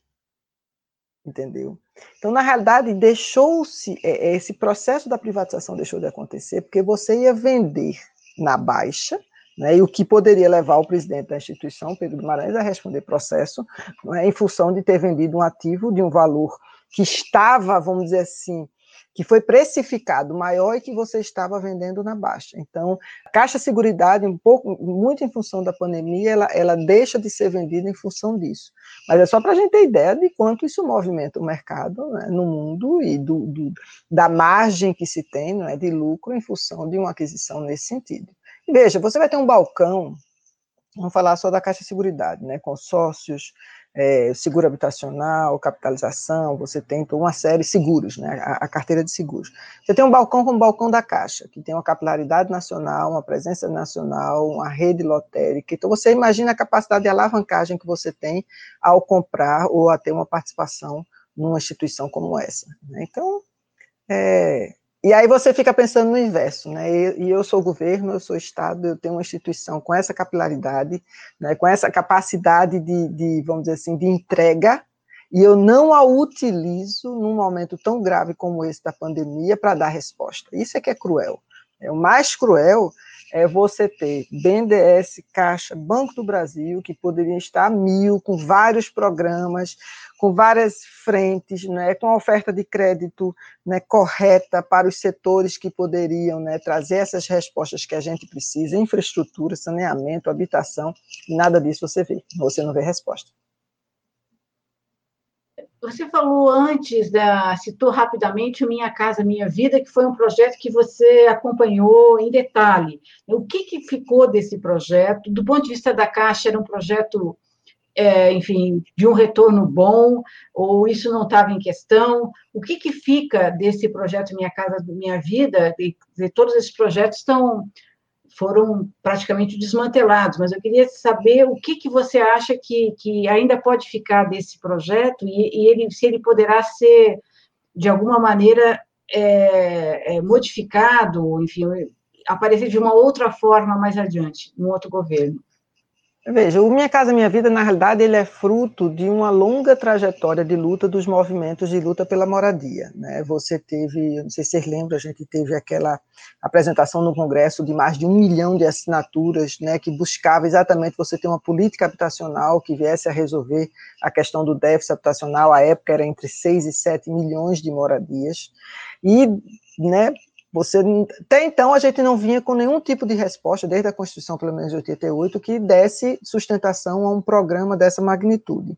Entendeu? Então, na realidade, deixou-se, é, é, esse processo da privatização deixou de acontecer, porque você ia vender na baixa, né, e o que poderia levar o presidente da instituição, Pedro Guimarães, a responder processo, é, em função de ter vendido um ativo de um valor que estava, vamos dizer assim, que foi precificado maior e que você estava vendendo na baixa. Então, a Caixa Seguridade, um pouco, muito em função da pandemia, ela, ela deixa de ser vendida em função disso. Mas é só para a gente ter ideia de quanto isso movimenta o mercado né, no mundo e do, do, da margem que se tem né, de lucro em função de uma aquisição nesse sentido. Veja, você vai ter um balcão, vamos falar só da Caixa Seguridade, né, consórcios, é, seguro habitacional, capitalização, você tem uma série de seguros, né, a, a, carteira de seguros. Você tem um balcão como o balcão da Caixa, que tem uma capilaridade nacional, uma presença nacional, uma rede lotérica. Então, você imagina a capacidade de alavancagem que você tem ao comprar ou a ter uma participação numa instituição como essa. Né? Então, é, e aí você fica pensando no inverso, né? E eu sou governo, eu sou Estado, eu tenho uma instituição com essa capilaridade, né, com essa capacidade de, de, vamos dizer assim, de entrega, e eu não a utilizo num momento tão grave como esse da pandemia para dar resposta. Isso é que é cruel. É o mais cruel é você ter BNDES, Caixa, Banco do Brasil, que poderiam estar a mil, com vários programas, com várias frentes, né, com a oferta de crédito né, correta para os setores que poderiam né, trazer essas respostas que a gente precisa, infraestrutura, saneamento, habitação, nada disso você vê, você não vê resposta. você falou antes, da, citou rapidamente Minha Casa Minha Vida, que foi um projeto que você acompanhou em detalhe. O que, que ficou desse projeto? Do ponto de vista da Caixa, era um projeto, é, enfim, de um retorno bom, ou isso não estava em questão? O que, que fica desse projeto Minha Casa Minha Vida? Todos esses projetos estão foram praticamente desmantelados, mas eu queria saber o que, que você acha que, que ainda pode ficar desse projeto e, e ele, se ele poderá ser, de alguma maneira, é, é, modificado, enfim, aparecer de uma outra forma mais adiante, no outro governo. Veja, o Minha Casa Minha Vida, na realidade, ele é fruto de uma longa trajetória de luta dos movimentos de luta pela moradia. Né? Você teve, não sei se vocês lembram, a gente teve aquela apresentação no Congresso de mais de um milhão de assinaturas, né, que buscava exatamente você ter uma política habitacional que viesse a resolver a questão do déficit habitacional, à época era entre 6 e 7 milhões de moradias, e né, você, até então, a gente não vinha com nenhum tipo de resposta, desde a Constituição, pelo menos de 88, que desse sustentação a um programa dessa magnitude.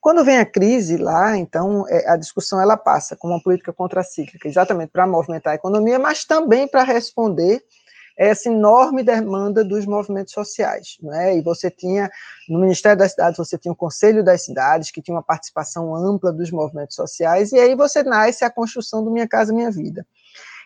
Quando vem a crise lá, então, é, a discussão ela passa com uma política contracíclica, exatamente para movimentar a economia, mas também para responder essa enorme demanda dos movimentos sociais, né? E você tinha no Ministério das Cidades você tinha o Conselho das Cidades que tinha uma participação ampla dos movimentos sociais e aí você nasce a construção do Minha Casa Minha Vida.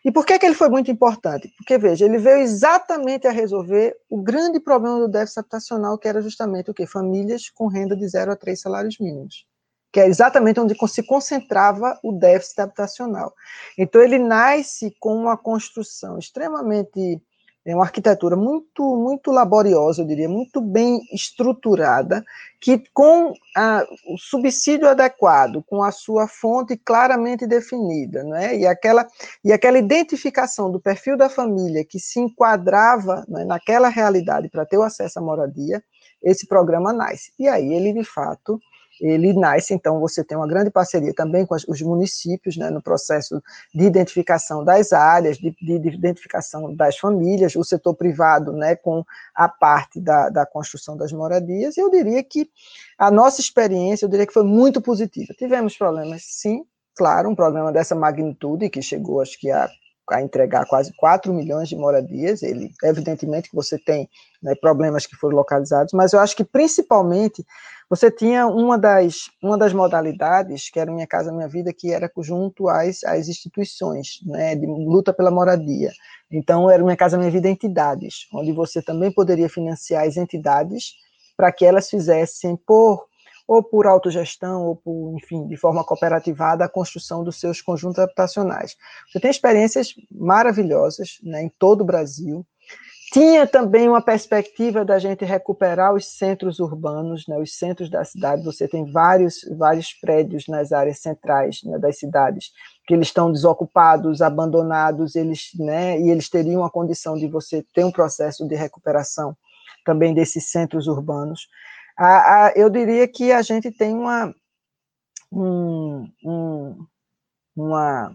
E por que, que ele foi muito importante? Porque, veja, ele veio exatamente a resolver o grande problema do déficit habitacional, que era justamente o quê? Famílias com renda de zero a três salários mínimos. Que é exatamente onde se concentrava o déficit habitacional. Então, ele nasce com uma construção extremamente é uma arquitetura muito, muito laboriosa, eu diria, muito bem estruturada, que com a, o subsídio adequado, com a sua fonte claramente definida, né, e, aquela, e aquela identificação do perfil da família que se enquadrava né, naquela realidade para ter o acesso à moradia, esse programa nasce. E aí ele, de fato, ele nasce, então você tem uma grande parceria também com os municípios, né, no processo de identificação das áreas, de, de, de, identificação das famílias, o setor privado, né, com a parte da, da construção das moradias, eu diria que a nossa experiência, eu diria que foi muito positiva. Tivemos problemas, sim, claro, um programa dessa magnitude, que chegou, acho que a a entregar quase 4 milhões de moradias, ele, evidentemente que você tem né, problemas que foram localizados, mas eu acho que principalmente você tinha uma das, uma das modalidades, que era Minha Casa Minha Vida, que era junto às, às instituições, né, de luta pela moradia. Então, era Minha Casa Minha Vida entidades, onde você também poderia financiar as entidades para que elas fizessem por ou por autogestão, ou por, enfim, de forma cooperativada, a construção dos seus conjuntos habitacionais. Você tem experiências maravilhosas né, em todo o Brasil, tinha também uma perspectiva da gente recuperar os centros urbanos, né, os centros da cidade. Você tem vários, vários prédios nas áreas centrais né, das cidades que eles estão desocupados, abandonados, eles, né, e eles teriam a condição de você ter um processo de recuperação também desses centros urbanos. A, a, eu diria que a gente tem uma, um, um, uma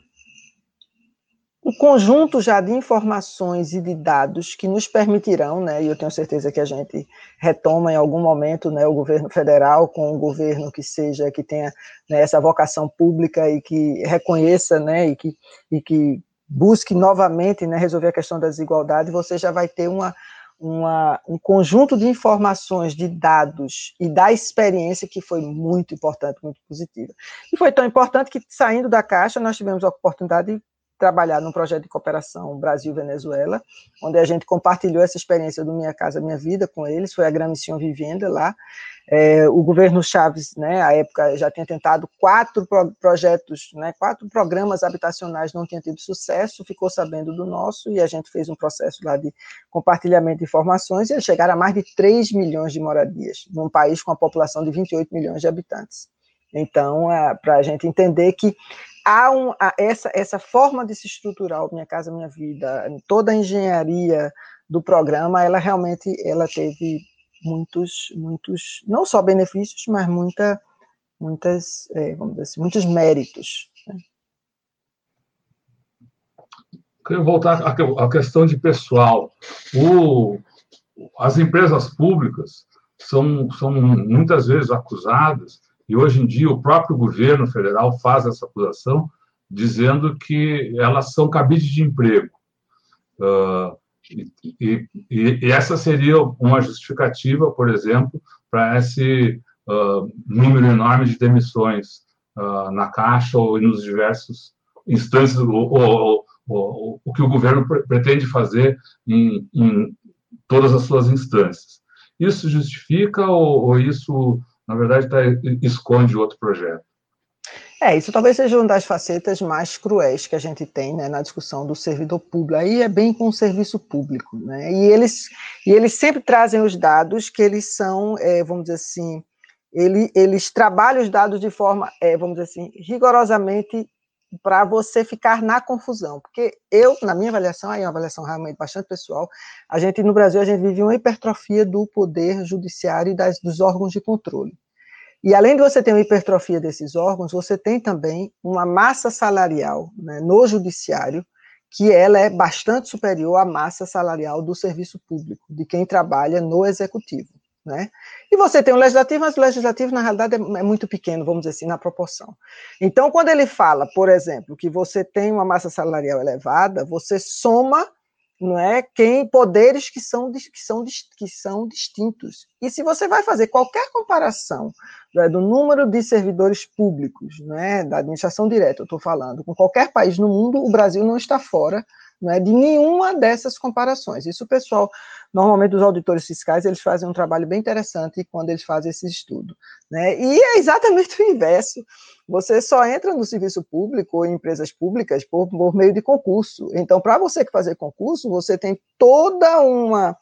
um conjunto já de informações e de dados que nos permitirão, né, e eu tenho certeza que a gente retoma em algum momento, né, o governo federal com um governo que seja, que tenha né, essa vocação pública e que reconheça, né, e que, e que busque novamente, né, resolver a questão da desigualdade, você já vai ter uma, uma, um conjunto de informações, de dados e da experiência que foi muito importante, muito positiva. E foi tão importante que, saindo da Caixa, nós tivemos a oportunidade de trabalhar num projeto de cooperação Brasil-Venezuela, onde a gente compartilhou essa experiência do Minha Casa Minha Vida com eles, foi a Gran Missão Vivenda lá. É, o governo Chaves, né, à época, já tinha tentado quatro pro projetos, né, quatro programas habitacionais, não tinha tido sucesso, ficou sabendo do nosso, e a gente fez um processo lá de compartilhamento de informações, e chegaram a mais de 3 milhões de moradias, num país com a população de 28 milhões de habitantes. Então, é, para a gente entender que há um, essa, essa forma de se estruturar o Minha Casa Minha Vida, toda a engenharia do programa, ela realmente ela teve muitos, muitos, não só benefícios, mas muita, muitas, é, vamos dizer assim, muitos méritos. Né? Queria voltar à questão de pessoal. O, as empresas públicas são, são muitas vezes acusadas E hoje em dia o próprio governo federal faz essa acusação, dizendo que elas são cabides de emprego. Uh, e, e, e, essa seria uma justificativa, por exemplo, para esse uh, número enorme de demissões uh, na Caixa ou nos diversos instâncias, ou, ou, ou, o que o governo pretende fazer em, em, todas as suas instâncias. Isso justifica ou, isso, na verdade, tá, esconde outro projeto? É, isso talvez seja uma das facetas mais cruéis que a gente tem né, na discussão do servidor público. Aí é bem com o serviço público. Né? E, eles, e eles sempre trazem os dados que eles são, é, vamos dizer assim, ele, eles trabalham os dados de forma, é, vamos dizer assim, rigorosamente para você ficar na confusão. Porque eu, na minha avaliação, aí é uma avaliação realmente bastante pessoal, a gente, no Brasil, a gente vive uma hipertrofia do poder judiciário e das, dos órgãos de controle. E além de você ter uma hipertrofia desses órgãos, você tem também uma massa salarial né, no judiciário, que ela é bastante superior à massa salarial do serviço público, de quem trabalha no executivo. Né? E você tem o legislativo, mas o legislativo, na realidade, é, é muito pequeno, vamos dizer assim, na proporção. Então, quando ele fala, por exemplo, que você tem uma massa salarial elevada, você soma não é? Quem poderes que são, que são, que são distintos. E se você vai fazer qualquer comparação né, do número de servidores públicos, não é, da administração direta, eu estou falando, com qualquer país no mundo, o Brasil não está fora não é, de nenhuma dessas comparações. Isso pessoal, normalmente os auditores fiscais, eles fazem um trabalho bem interessante quando eles fazem esse estudo. Né? E é exatamente o inverso. Você só entra no serviço público ou em empresas públicas por, por meio de concurso. Então, para você fazer concurso, você tem toda uma,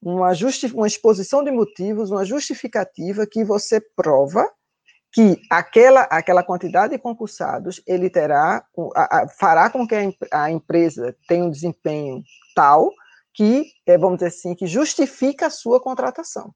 uma, uma exposição de motivos, uma justificativa que você prova que aquela, aquela quantidade de concursados ele terá a, a, fará com que a, a, empresa tenha um desempenho tal que é, vamos dizer assim que justifica a sua contratação.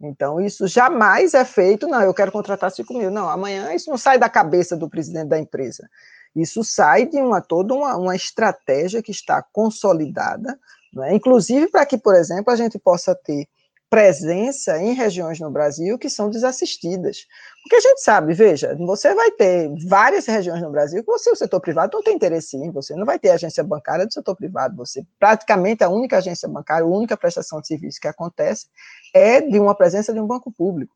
Então isso jamais é feito. Não, eu quero contratar 5 mil. Não, amanhã isso não sai da cabeça do presidente da empresa. Isso sai de uma toda uma, uma estratégia que está consolidada, é? inclusive para que, por exemplo, a gente possa ter presença em regiões no Brasil que são desassistidas. Porque a gente sabe, veja, você vai ter várias regiões no Brasil que você, o setor privado, não tem interesse em, você não vai ter agência bancária do setor privado, você praticamente a única agência bancária, a única prestação de serviço que acontece é de uma presença de um banco público.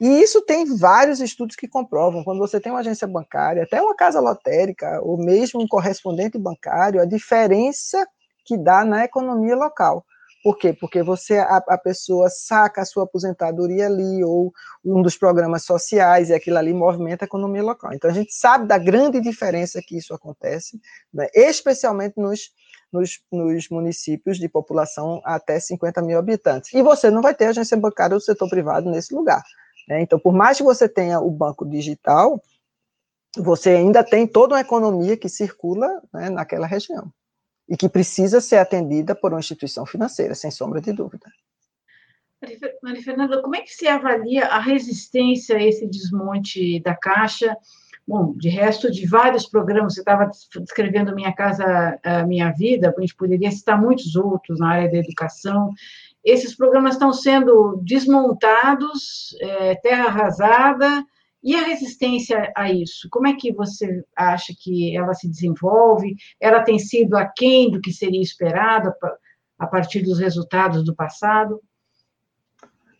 E isso tem vários estudos que comprovam, quando você tem uma agência bancária, até uma casa lotérica, ou mesmo um correspondente bancário, a diferença que dá na economia local. Por quê? Porque você, a, a, pessoa saca a sua aposentadoria ali, ou um dos programas sociais, e aquilo ali movimenta a economia local. Então, a gente sabe da grande diferença que isso acontece, né, especialmente nos, nos, nos, municípios de população até 50 mil habitantes. E você não vai ter agência bancária do setor privado nesse lugar. Né? Então, por mais que você tenha o banco digital, você ainda tem toda uma economia que circula né, naquela região e que precisa ser atendida por uma instituição financeira, sem sombra de dúvida. Maria Fernanda, como é que se avalia a resistência a esse desmonte da Caixa? Bom, de resto de vários programas, você estava descrevendo Minha Casa, Minha Vida, a gente poderia citar muitos outros na área da educação. Esses programas estão sendo desmontados, é, terra arrasada, e a resistência a isso? Como é que você acha que ela se desenvolve? Ela tem sido aquém do que seria esperado a partir dos resultados do passado?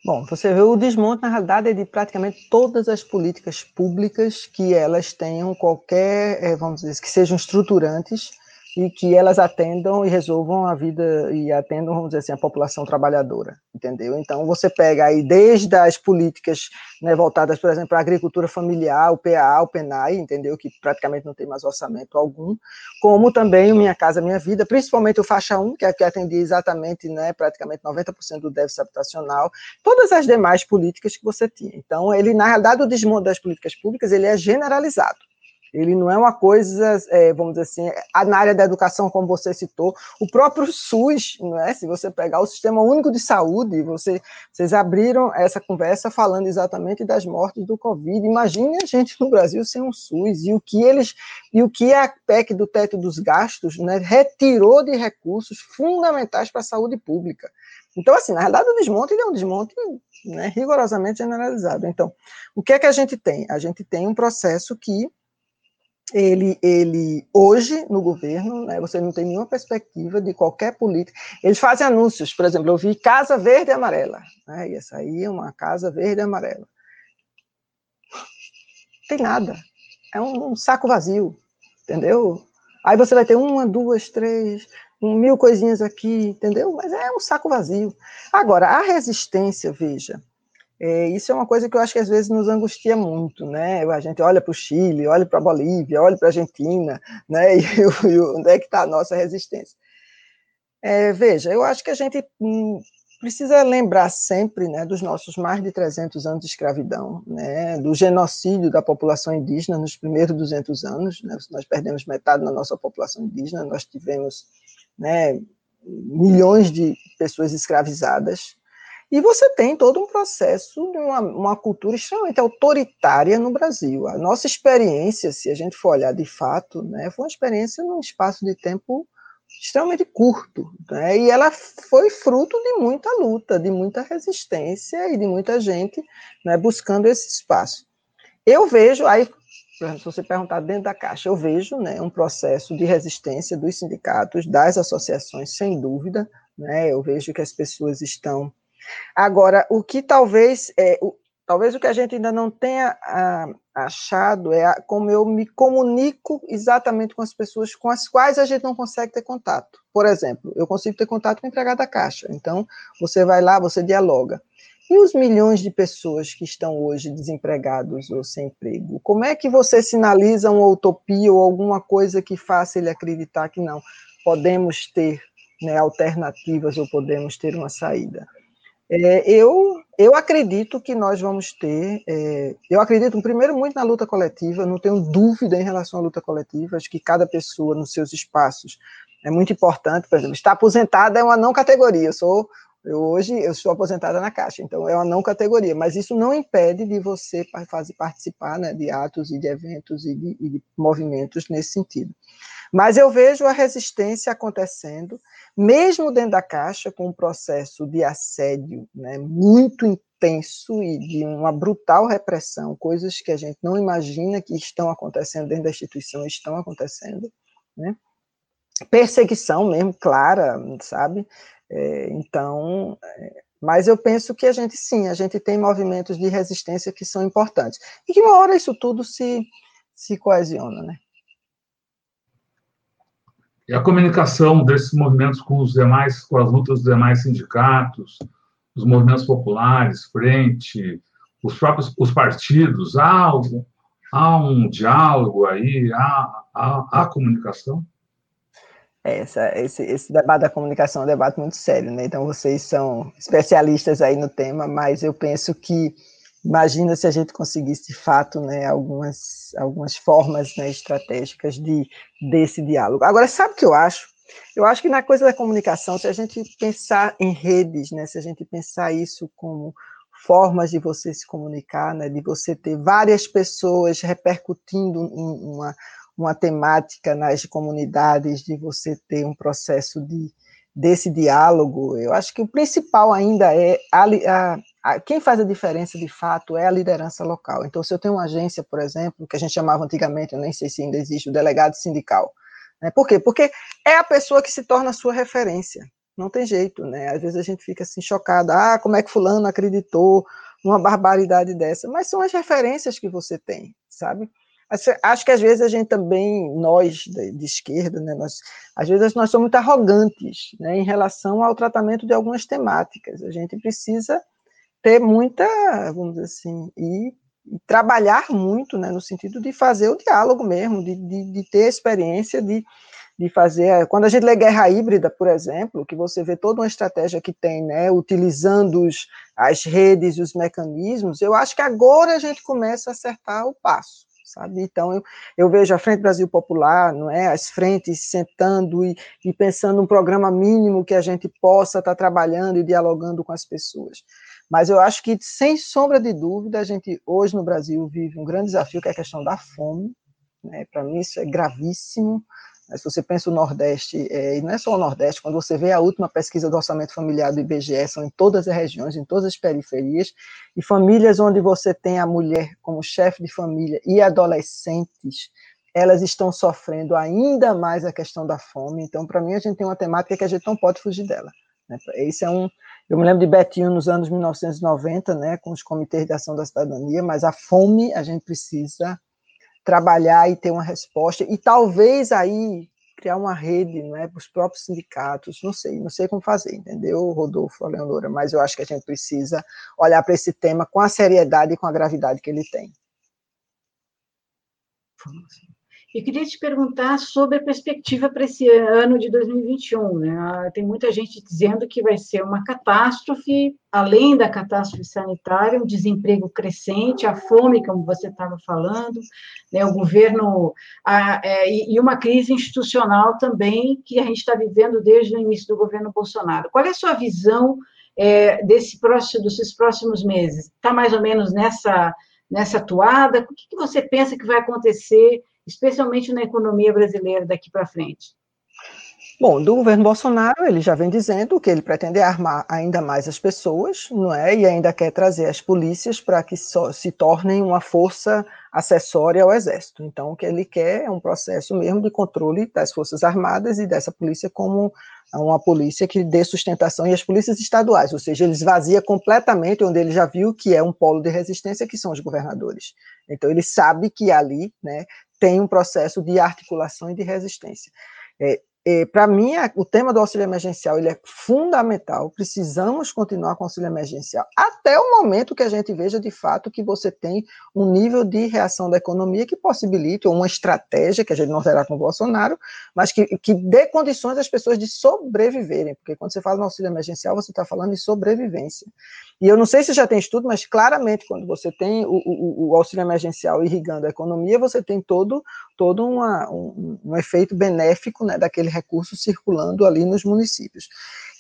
Bom, você vê o desmonte, na realidade, é de praticamente todas as políticas públicas que elas tenham qualquer, eh, vamos dizer, que sejam estruturantes e que elas atendam e resolvam a vida e atendam, vamos dizer assim, a população trabalhadora, entendeu? Então, você pega aí desde as políticas né, voltadas, por exemplo, a agricultura familiar, o PA, o PENAI, entendeu? Que praticamente não tem mais orçamento algum, como também o Minha Casa Minha Vida, principalmente o Faixa 1, que é que atendia exatamente, né, praticamente 90% do déficit habitacional, todas as demais políticas que você tinha. Então, ele, na realidade, o desmonte das políticas públicas, ele é generalizado, Ele não é uma coisa, é, vamos dizer assim, na área da educação, como você citou, o próprio SUS, não é? Se você pegar o Sistema Único de Saúde, você, vocês abriram essa conversa falando exatamente das mortes do Covid. Imagine a gente no Brasil sem um SUS e o que eles e o que a PEC do teto dos gastos né, retirou de recursos fundamentais para a saúde pública. Então, assim, na verdade, o desmonte é um desmonte né, rigorosamente generalizado. Então, o que é que a gente tem? A gente tem um processo que ele, ele hoje no governo, né, você não tem nenhuma perspectiva de qualquer política. Eles fazem anúncios, por exemplo, eu vi Casa Verde e Amarela, né, e essa aí é uma Casa Verde e Amarela. Tem nada, é um, um saco vazio, entendeu? Aí você vai ter uma, duas, três, mil coisinhas aqui, entendeu? Mas é um saco vazio. Agora, a resistência, veja, é, isso é uma coisa que eu acho que às vezes nos angustia muito, né? A gente olha para o Chile, olha para a Bolívia, olha para a Argentina, né? E, e, onde é que está a nossa resistência? É, veja, eu acho que a gente hum, precisa lembrar sempre né, dos nossos mais de 300 anos de escravidão, né, do genocídio da população indígena nos primeiros 200 anos. Né, nós perdemos metade da nossa população indígena, nós tivemos né, milhões de pessoas escravizadas. E você tem todo um processo de uma, uma, cultura extremamente autoritária no Brasil. A nossa experiência, se a gente for olhar de fato, né, foi uma experiência num espaço de tempo extremamente curto, né? e ela foi fruto de muita luta, de muita resistência e de muita gente né, buscando esse espaço. Eu vejo, aí, se você perguntar dentro da caixa, eu vejo né, um processo de resistência dos sindicatos, das associações, sem dúvida, né, eu vejo que as pessoas estão Agora, o que talvez, é, o, talvez o que a gente ainda não tenha ah, achado é a, como eu me comunico exatamente com as pessoas com as quais a gente não consegue ter contato. Por exemplo, eu consigo ter contato com o empregado da caixa, então você vai lá, você dialoga. E os milhões de pessoas que estão hoje desempregados ou sem emprego? Como é que você sinaliza uma utopia ou alguma coisa que faça ele acreditar que não podemos ter né, alternativas ou podemos ter uma saída? É, eu, eu acredito que nós vamos ter. É, eu acredito, primeiro, muito na luta coletiva, não tenho dúvida em relação à luta coletiva, acho que cada pessoa nos seus espaços é muito importante. Por exemplo, estar aposentada é uma não categoria. Eu sou. Eu, hoje eu sou aposentada na Caixa, então é uma não categoria, mas isso não impede de você fazer participar né, de atos e de eventos e de, e de movimentos nesse sentido. Mas eu vejo a resistência acontecendo, mesmo dentro da Caixa, com um processo de assédio né, muito intenso e de uma brutal repressão, coisas que a gente não imagina que estão acontecendo dentro da instituição, estão acontecendo, né? Perseguição mesmo, clara, sabe? É, então, é, mas eu penso que a gente, sim, a gente tem movimentos de resistência que são importantes. E que uma hora isso tudo se, se coesiona, né? E a comunicação desses movimentos com os demais, com as lutas dos demais sindicatos, os movimentos populares, frente, os próprios os partidos, há, há um diálogo aí, há, há, há comunicação? É, essa, esse, esse debate da comunicação é um debate muito sério, né? Então, vocês são especialistas aí no tema, mas eu penso que Imagina se a gente conseguisse, de fato, né, algumas, algumas formas né, estratégicas de, desse diálogo. Agora, sabe o que eu acho? Eu acho que na coisa da comunicação, se a gente pensar em redes, né, se a gente pensar isso como formas de você se comunicar, né, de você ter várias pessoas repercutindo uma, uma temática nas comunidades, de você ter um processo de, desse diálogo, eu acho que o principal ainda é a, a quem faz a diferença de fato é a liderança local. Então, se eu tenho uma agência, por exemplo, que a gente chamava antigamente, eu nem sei se ainda existe, o delegado sindical. Né? Por quê? Porque é a pessoa que se torna a sua referência. Não tem jeito, né? Às vezes a gente fica assim chocado, ah, como é que fulano acreditou numa barbaridade dessa? Mas são as referências que você tem, sabe? Acho que às vezes a gente também, nós de, esquerda, né, nós, às vezes nós somos muito arrogantes né, em relação ao tratamento de algumas temáticas. A gente precisa ter muita, vamos dizer assim, e, trabalhar muito, né, no sentido de fazer o diálogo mesmo, de, de, de ter experiência de, de fazer. Quando a gente lê guerra híbrida, por exemplo, que você vê toda uma estratégia que tem, né, utilizando os, as redes, os mecanismos, eu acho que agora a gente começa a acertar o passo. sabe? Então, eu, eu vejo a Frente Brasil Popular, não é? As frentes sentando e, e pensando um programa mínimo que a gente possa estar tá trabalhando e dialogando com as pessoas. Mas eu acho que, sem sombra de dúvida, a gente hoje no Brasil vive um grande desafio, que é a questão da fome. Né? Para mim, isso é gravíssimo. Se você pensa o Nordeste, é, e não é só o Nordeste, quando você vê a última pesquisa do orçamento familiar do IBGE, são em todas as regiões, em todas as periferias, e famílias onde você tem a mulher como chefe de família e adolescentes, elas estão sofrendo ainda mais a questão da fome. Então, para mim, a gente tem uma temática que a gente não pode fugir dela. Né? Esse é um, eu me lembro de Betinho nos anos 1990, né, com os comitês de ação da cidadania, mas a fome a gente precisa trabalhar e ter uma resposta, e talvez aí criar uma rede não é, para os próprios sindicatos, não sei, não sei como fazer, entendeu, Rodolfo, Leonora, mas eu acho que a gente precisa olhar para esse tema com a seriedade e com a gravidade que ele tem. E queria te perguntar sobre a perspectiva para esse ano de 2021. Né? Ah, tem muita gente dizendo que vai ser uma catástrofe, além da catástrofe sanitária, um desemprego crescente, a fome, como você estava falando, né? o governo, a, é, e uma crise institucional também, que a gente está vivendo desde o início do governo Bolsonaro. Qual é a sua visão é, desse próximo, desses próximos meses? Está mais ou menos nessa, nessa toada? O que, que você pensa que vai acontecer? Especialmente na economia brasileira daqui para frente? Bom, do governo Bolsonaro, ele já vem dizendo que ele pretende armar ainda mais as pessoas, não é? E ainda quer trazer as polícias para que se tornem uma força acessória ao exército. Então, o que ele quer é um processo mesmo de controle das forças armadas e dessa polícia como uma polícia que dê sustentação e as polícias estaduais, ou seja, ele esvazia completamente onde ele já viu que é um polo de resistência, que são os governadores. Então, ele sabe que ali, né, tem um processo de articulação e de resistência. É, é, para mim, o tema do auxílio emergencial ele é fundamental. Precisamos continuar com o auxílio emergencial até o momento que a gente veja de fato que você tem um nível de reação da economia que possibilite uma estratégia que a gente não verá com o Bolsonaro, mas que, que dê condições às pessoas de sobreviverem. Porque quando você fala no auxílio emergencial, você está falando de sobrevivência. E eu não sei se já tem estudo, mas claramente quando você tem o, o, o auxílio emergencial irrigando a economia, você tem todo, todo uma, um, um efeito benéfico né, daquele recurso circulando ali nos municípios.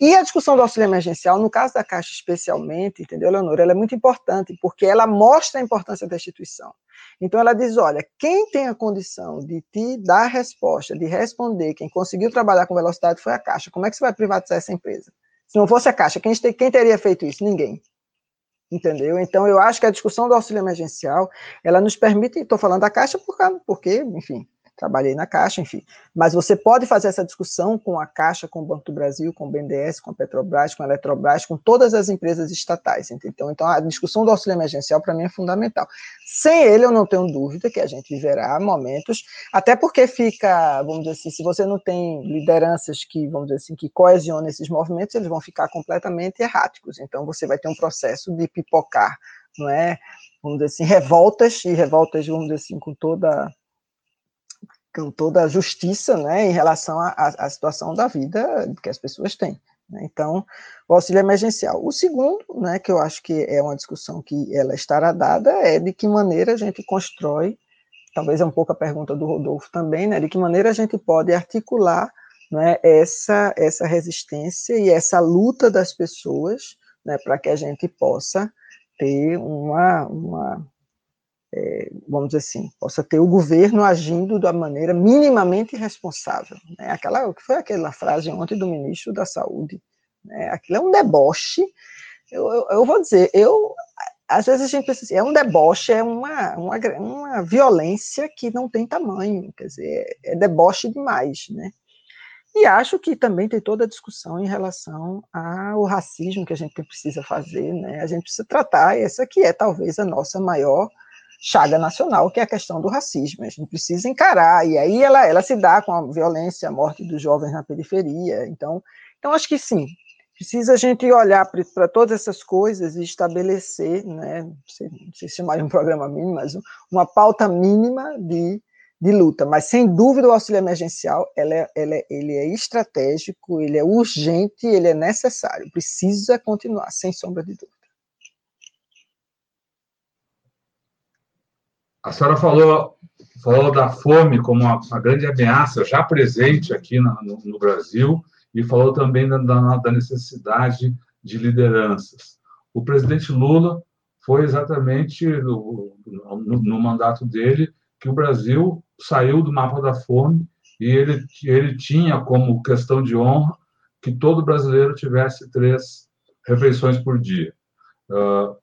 E a discussão do auxílio emergencial, no caso da Caixa especialmente, entendeu, Leonor, ela é muito importante, porque ela mostra a importância da instituição. Então, ela diz, olha, quem tem a condição de te dar resposta, de responder, quem conseguiu trabalhar com velocidade foi a Caixa. Como é que você vai privatizar essa empresa? Se não fosse a Caixa, quem, quem teria feito isso? Ninguém entendeu? Então, eu acho que a discussão do auxílio emergencial, ela nos permite, estou falando da Caixa porque, enfim, trabalhei na Caixa, enfim. Mas você pode fazer essa discussão com a Caixa, com o Banco do Brasil, com o BNDES, com a Petrobras, com a Eletrobras, com todas as empresas estatais. Então, então a discussão do auxílio emergencial, para mim, é fundamental. Sem ele, eu não tenho dúvida que a gente viverá momentos, até porque fica, vamos dizer assim, se você não tem lideranças que, vamos dizer assim, que coesionam esses movimentos, eles vão ficar completamente erráticos. Então, você vai ter um processo de pipocar, não é? Vamos dizer assim, revoltas, e revoltas, vamos dizer assim, com toda com toda a justiça né, em relação à, situação da vida que as pessoas têm. Né? Então, o auxílio emergencial. O segundo, né, que eu acho que é uma discussão que ela estará dada, é de que maneira a gente constrói, talvez é um pouco a pergunta do Rodolfo também, né, de que maneira a gente pode articular né, essa, essa resistência e essa luta das pessoas né, para que a gente possa ter uma, uma é, vamos dizer assim, possa ter o governo agindo da maneira minimamente responsável. Né? Aquela, o que foi aquela frase ontem do ministro da Saúde? Né? Aquilo é um deboche. Eu, eu, eu, vou dizer, eu às vezes a gente pensa assim, é um deboche, é uma, uma, uma violência que não tem tamanho, quer dizer, é deboche demais, né? E acho que também tem toda a discussão em relação ao racismo que a gente precisa fazer, né? A gente precisa tratar essa que é talvez a nossa maior chaga nacional, que é a questão do racismo. A gente precisa encarar, e aí ela, ela se dá com a violência, a morte dos jovens na periferia. Então, então acho que sim, precisa a gente olhar para todas essas coisas e estabelecer, né, não sei, não sei se chamar de um programa mínimo, mas uma pauta mínima de, de luta. Mas, sem dúvida, o auxílio emergencial ela é, ela é, ele é estratégico, ele é urgente, ele é necessário. Precisa continuar, sem sombra de dúvida. A senhora falou, falou da fome como uma, uma grande ameaça já presente aqui no, no, Brasil e falou também da, da necessidade de lideranças. O presidente Lula foi exatamente no, no, no, mandato dele que o Brasil saiu do mapa da fome e ele, ele tinha como questão de honra que todo brasileiro tivesse três refeições por dia. Uh,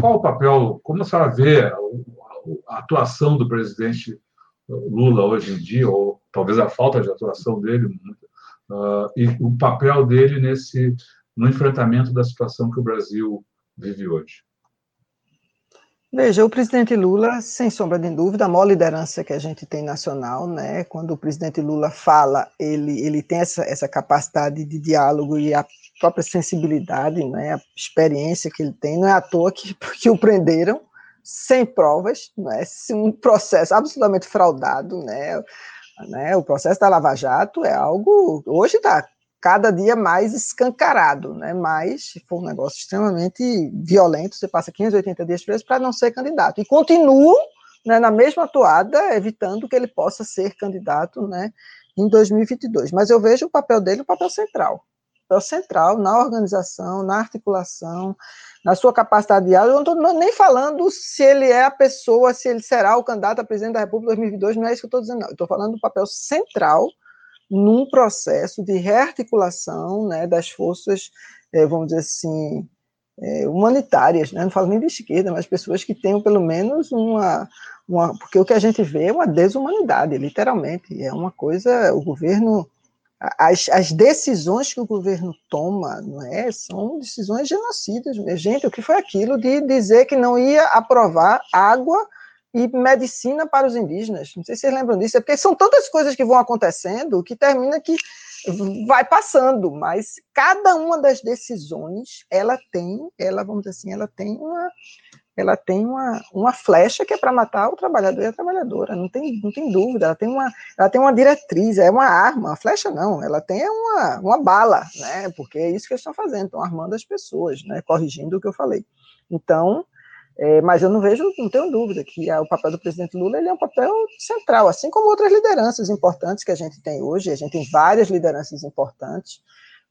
qual o papel, como a senhora vê a, atuação do presidente Lula hoje em dia, ou talvez a falta de atuação dele, uh, e o papel dele nesse no enfrentamento da situação que o Brasil vive hoje? Veja, o presidente Lula, sem sombra de dúvida, a maior liderança que a gente tem nacional, né? Quando o presidente Lula fala, ele, ele tem essa, essa capacidade de diálogo e a própria sensibilidade, né? A experiência que ele tem, não é à toa que, que o prenderam sem provas, né? Um processo absolutamente fraudado, né? né? O processo da Lava Jato é algo hoje está cada dia mais escancarado, né? Mas foi um negócio extremamente violento. Você passa 580 dias preso para não ser candidato e continuam né, na mesma toada, evitando que ele possa ser candidato, né? Em 2022. Mas eu vejo o papel dele, o papel central, papel central na organização, na articulação, na sua capacidade de diálogo. Eu não estou nem falando se ele é a pessoa, se ele será o candidato a presidente da República em 2022. Não é isso que eu estou dizendo. Não. Eu estou falando do papel central num processo de rearticulação né, das forças, é, vamos dizer assim, é, humanitárias, né? não falo nem de esquerda, mas pessoas que tenham pelo menos uma, uma. Porque o que a gente vê é uma desumanidade, literalmente. É uma coisa. O governo. As, as decisões que o governo toma não é, são decisões genocidas. Gente, o que foi aquilo de dizer que não ia aprovar água e medicina para os indígenas. Não sei se vocês lembram disso, é porque são tantas coisas que vão acontecendo que termina que vai passando, mas cada uma das decisões, ela tem, ela vamos dizer assim, ela tem uma ela tem uma, uma flecha que é para matar o trabalhador e a trabalhadora, não tem, não tem dúvida, ela tem, uma, ela tem uma diretriz, é uma arma, a flecha não, ela tem uma, uma bala, né, porque é isso que eles estão fazendo, estão armando as pessoas, né, corrigindo o que eu falei. Então, é, mas eu não vejo, não tenho dúvida que o papel do presidente Lula ele é um papel central, assim como outras lideranças importantes que a gente tem hoje. A gente tem várias lideranças importantes.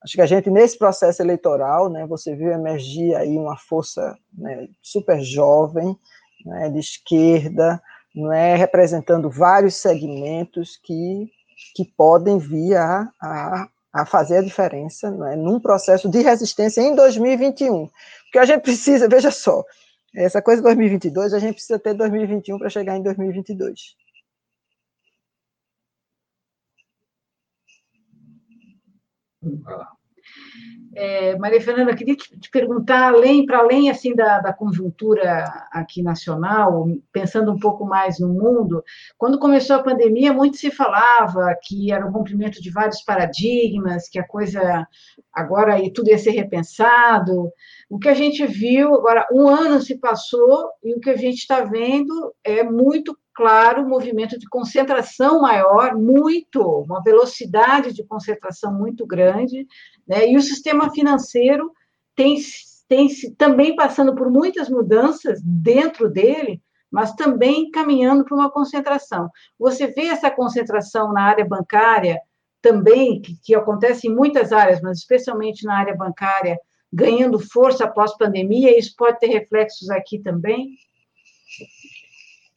Acho que a gente, nesse processo eleitoral, né, você viu emergir aí uma força né, super jovem, né, de esquerda, né, representando vários segmentos que, que podem vir a, a, a fazer a diferença né, num processo de resistência em 2021. Porque a gente precisa, veja só, essa coisa de 2022, a gente precisa ter 2021 para chegar em 2022. É, Maria Fernanda, queria te perguntar, além para além assim da, da, conjuntura aqui nacional, pensando um pouco mais no mundo, quando começou a pandemia, muito se falava que era o cumprimento de vários paradigmas, que a coisa agora e tudo ia ser repensado. O que a gente viu, agora, um ano se passou e o que a gente está vendo é muito claro o movimento de concentração maior, muito, uma velocidade de concentração muito grande, né? e o sistema financeiro tem, tem também passando por muitas mudanças dentro dele, mas também caminhando para uma concentração. Você vê essa concentração na área bancária também, que, que acontece em muitas áreas, mas especialmente na área bancária, ganhando força após pandemia, isso pode ter reflexos aqui também?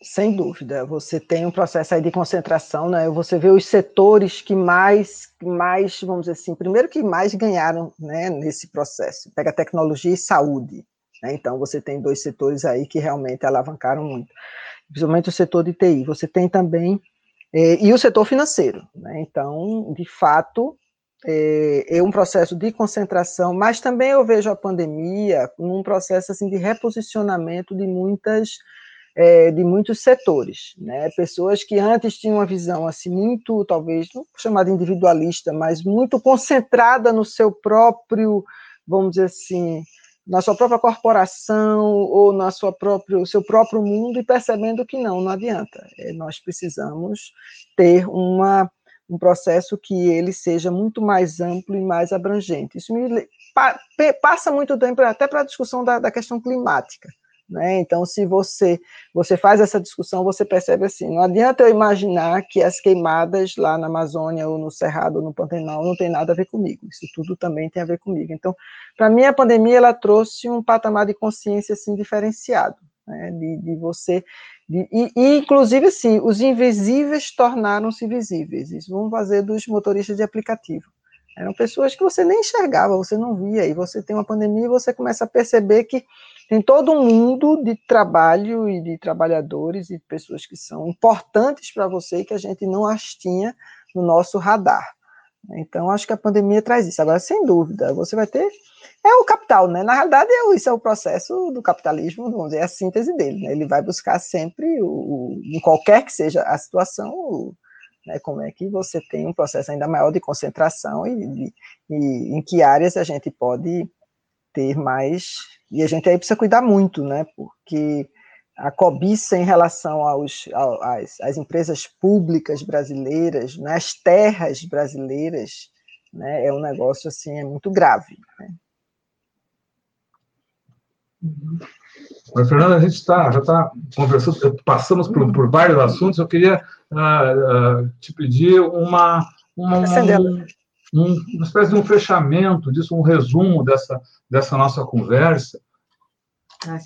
Sem dúvida, você tem um processo aí de concentração, né? Você vê os setores que mais, mais, vamos dizer assim, primeiro que mais ganharam, né, nesse processo. Pega tecnologia e saúde, né? Então você tem dois setores aí que realmente alavancaram muito, principalmente o setor de TI. Você tem também eh, e o setor financeiro, né? Então, de fato, é, é, um processo de concentração, mas também eu vejo a pandemia num processo assim de reposicionamento de muitas é, de muitos setores, né? Pessoas que antes tinham uma visão assim muito, talvez não chamada individualista, mas muito concentrada no seu próprio, vamos dizer assim, na sua própria corporação ou na sua próprio seu próprio mundo e percebendo que não, não adianta. É, nós precisamos ter uma um processo que ele seja muito mais amplo e mais abrangente. Isso me pa, passa muito tempo até para a discussão da, da, questão climática. Né? Então, se você, você faz essa discussão, você percebe assim, não adianta eu imaginar que as queimadas lá na Amazônia, ou no Cerrado, ou no Pantanal, não tem nada a ver comigo, isso tudo também tem a ver comigo. Então, para mim, a pandemia, ela trouxe um patamar de consciência, assim, diferenciado, né? de, de você, de, e, e, inclusive, assim, os invisíveis tornaram-se visíveis, isso vamos fazer dos motoristas de aplicativo. Eram pessoas que você nem enxergava, você não via, e você tem uma pandemia e você começa a perceber que tem todo um mundo de trabalho e de trabalhadores e pessoas que são importantes para você e que a gente não as tinha no nosso radar. Então, acho que a pandemia traz isso. Agora, sem dúvida, você vai ter. É o capital, né? Na realidade, é, isso é o processo do capitalismo, vamos dizer, é a síntese dele. Né? Ele vai buscar sempre, o, em qualquer que seja a situação, o, né, como é que você tem um processo ainda maior de concentração e, de, e em que áreas a gente pode ter mais. E a gente aí precisa cuidar muito, né? Porque a cobiça em relação aos, às, às empresas públicas brasileiras, né, as terras brasileiras, né, é um negócio assim, é muito grave. Né? Mas, Fernanda, a gente tá, já está conversando, passamos por, por, vários assuntos, eu queria uh, uh, te pedir uma, uma, uma, um, uma espécie de um fechamento disso, um resumo dessa, dessa nossa conversa. Ah.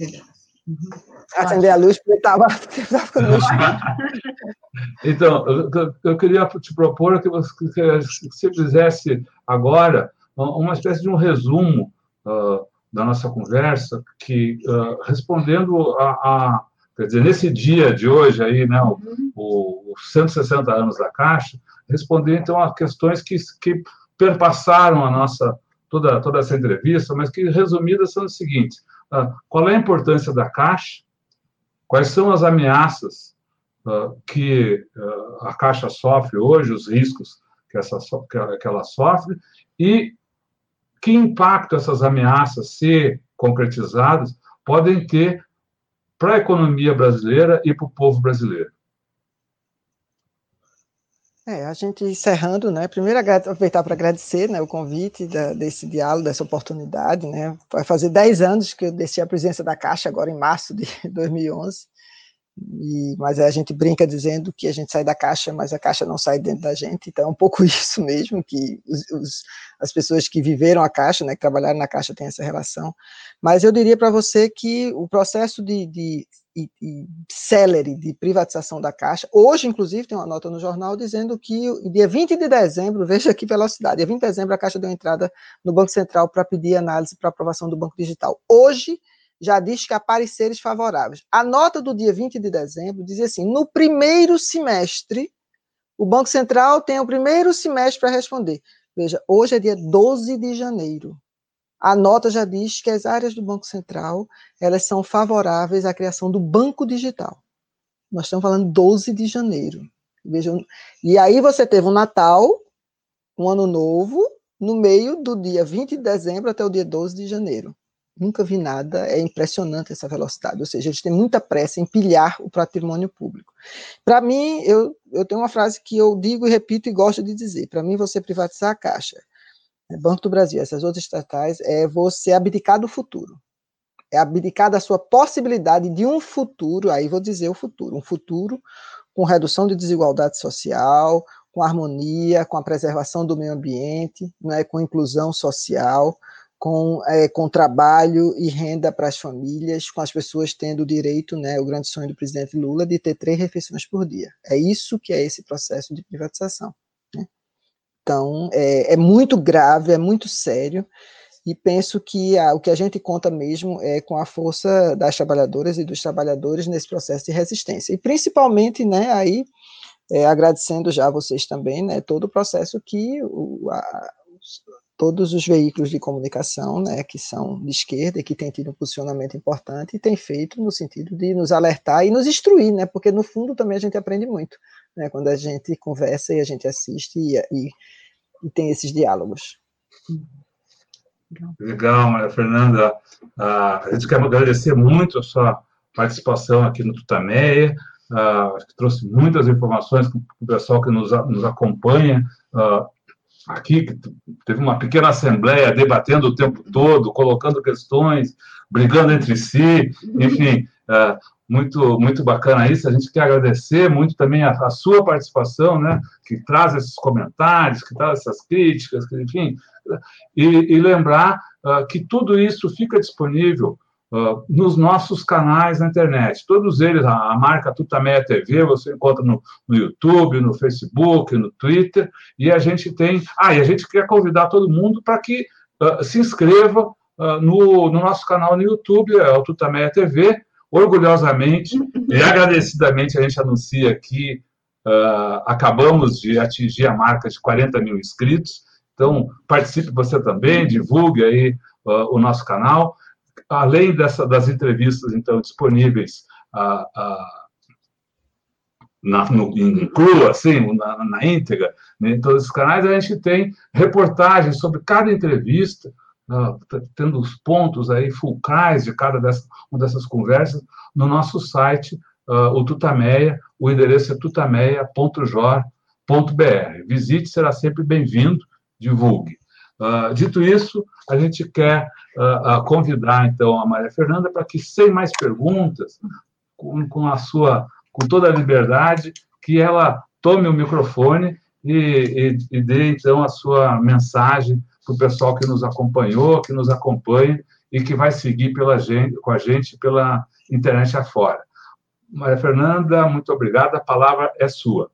Acender a luz porque estava Então, eu, eu, queria te propor que você, que você fizesse agora uma espécie de um resumo uh, da nossa conversa, que uh, respondendo a, a, quer dizer, nesse dia de hoje aí, né, uhum. o, os 160 anos da Caixa, responder então a questões que, que perpassaram a nossa toda toda essa entrevista, mas que resumidas são as seguintes: uh, qual é a importância da Caixa? Quais são as ameaças uh, que uh, a Caixa sofre hoje, os riscos que, essa, que, que ela sofre e que impacto essas ameaças, se concretizadas, podem ter para a economia brasileira e para o povo brasileiro? É, a gente encerrando, né? Primeiro aproveitar para agradecer, né, o convite da, desse diálogo, dessa oportunidade, né? Vai fazer 10 anos que eu deixei a presença da Caixa agora em março de 2011. E, mas a gente brinca dizendo que a gente sai da caixa, mas a caixa não sai dentro da gente. Então é um pouco isso mesmo que os, os, as pessoas que viveram a caixa, né, que trabalharam na caixa, têm essa relação. Mas eu diria para você que o processo de, de, de, de celere de privatização da caixa, hoje inclusive tem uma nota no jornal dizendo que dia 20 de dezembro, veja que velocidade, dia 20 de dezembro a caixa deu entrada no Banco Central para pedir análise para aprovação do Banco Digital. Hoje já diz que há pareceres favoráveis. A nota do dia 20 de dezembro dizia assim: no primeiro semestre, o Banco Central tem o primeiro semestre para responder. Veja, hoje é dia 12 de janeiro. A nota já diz que as áreas do Banco Central elas são favoráveis à criação do Banco Digital. Nós estamos falando 12 de janeiro. Vejam, e aí você teve um Natal, um Ano Novo, no meio do dia 20 de dezembro até o dia 12 de janeiro. Nunca vi nada, é impressionante essa velocidade, ou seja, eles têm muita pressa em pilhar o patrimônio público. Para mim, eu, eu tenho uma frase que eu digo e repito e gosto de dizer: para mim, você privatizar a Caixa, né, Banco do Brasil, essas outras estatais, é você abdicar do futuro. É abdicar da sua possibilidade de um futuro, aí vou dizer o futuro, um futuro com redução de desigualdade social, com harmonia, com a preservação do meio ambiente, não é, com inclusão social, com, é, com trabalho e renda para as famílias, com as pessoas tendo o direito, né, o grande sonho do presidente Lula, de ter três refeições por dia. É isso que é esse processo de privatização. Né? Então, é, é, muito grave, é muito sério, e penso que a, o que a gente conta mesmo é com a força das trabalhadoras e dos trabalhadores nesse processo de resistência. E principalmente, né, aí, é, agradecendo já a vocês também, né, todo o processo que o, a, todos os veículos de comunicação, né, que são de esquerda e que têm tido um posicionamento importante e têm feito no sentido de nos alertar e nos instruir, né, porque no fundo também a gente aprende muito, né, quando a gente conversa e a gente assiste e, e, e tem esses diálogos. Legal, Maria Fernanda. Uh, a gente quer agradecer muito a sua participação aqui no Tutameia, uh, que trouxe muitas informações para o pessoal que nos, nos acompanha uh, aqui, teve uma pequena assembleia debatendo o tempo todo, colocando questões, brigando entre si, enfim, uh, muito, muito bacana isso. A gente quer agradecer muito também a, a, sua participação, né, que traz esses comentários, que traz essas críticas, que, enfim, e, e lembrar uh, que tudo isso fica disponível uh, nos nossos canais na internet. Todos eles, a, a marca Tutameia TV, você encontra no, no, YouTube, no Facebook, no Twitter, e a gente tem. Ah, e a gente quer convidar todo mundo para que uh, se inscreva no, no, nosso canal no YouTube, é o Tutameia TV orgulhosamente e agradecidamente a gente anuncia que uh, acabamos de atingir a marca de 40 mil inscritos. Então, participe você também, divulgue aí uh, o nosso canal. Além dessa, das entrevistas, então, disponíveis uh, na, no, em cru, assim, na, na íntegra, né, em todos os canais, a gente tem reportagens sobre cada entrevista, uh, tendo os pontos aí fulcrais de cada dessa, uma dessas conversas no nosso site, uh, o Tutameia, o endereço é tutameia.jor.br. Visite, será sempre bem-vindo, divulgue. Uh, dito isso, a gente quer uh, convidar então a Maria Fernanda para que, sem mais perguntas, com, com, a sua, com toda a liberdade, que ela tome o microfone e, e, e dê então a sua mensagem para o pessoal que nos acompanhou, que nos acompanha e que vai seguir pela gente, com a gente pela internet afora. Maria Fernanda, muito obrigada, a palavra é sua.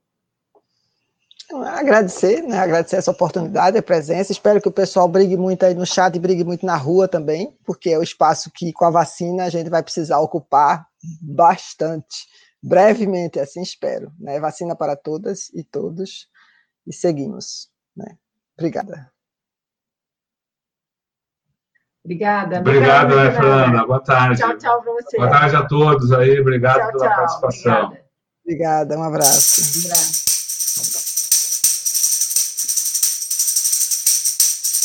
Agradecer, né? Agradecer essa oportunidade, a presença. Espero que o pessoal brigue muito aí no chat e brigue muito na rua também, porque é o espaço que, com a vacina, a gente vai precisar ocupar bastante. Brevemente, assim espero. Né? Vacina para todas e todos. E seguimos. Né? Obrigada. Obrigada. Obrigado, né, Fernanda? Boa tarde. Tchau, tchau para você. Boa tarde a todos aí. Obrigado tchau, pela tchau. participação. Obrigada. Obrigada, um abraço. Um abraço.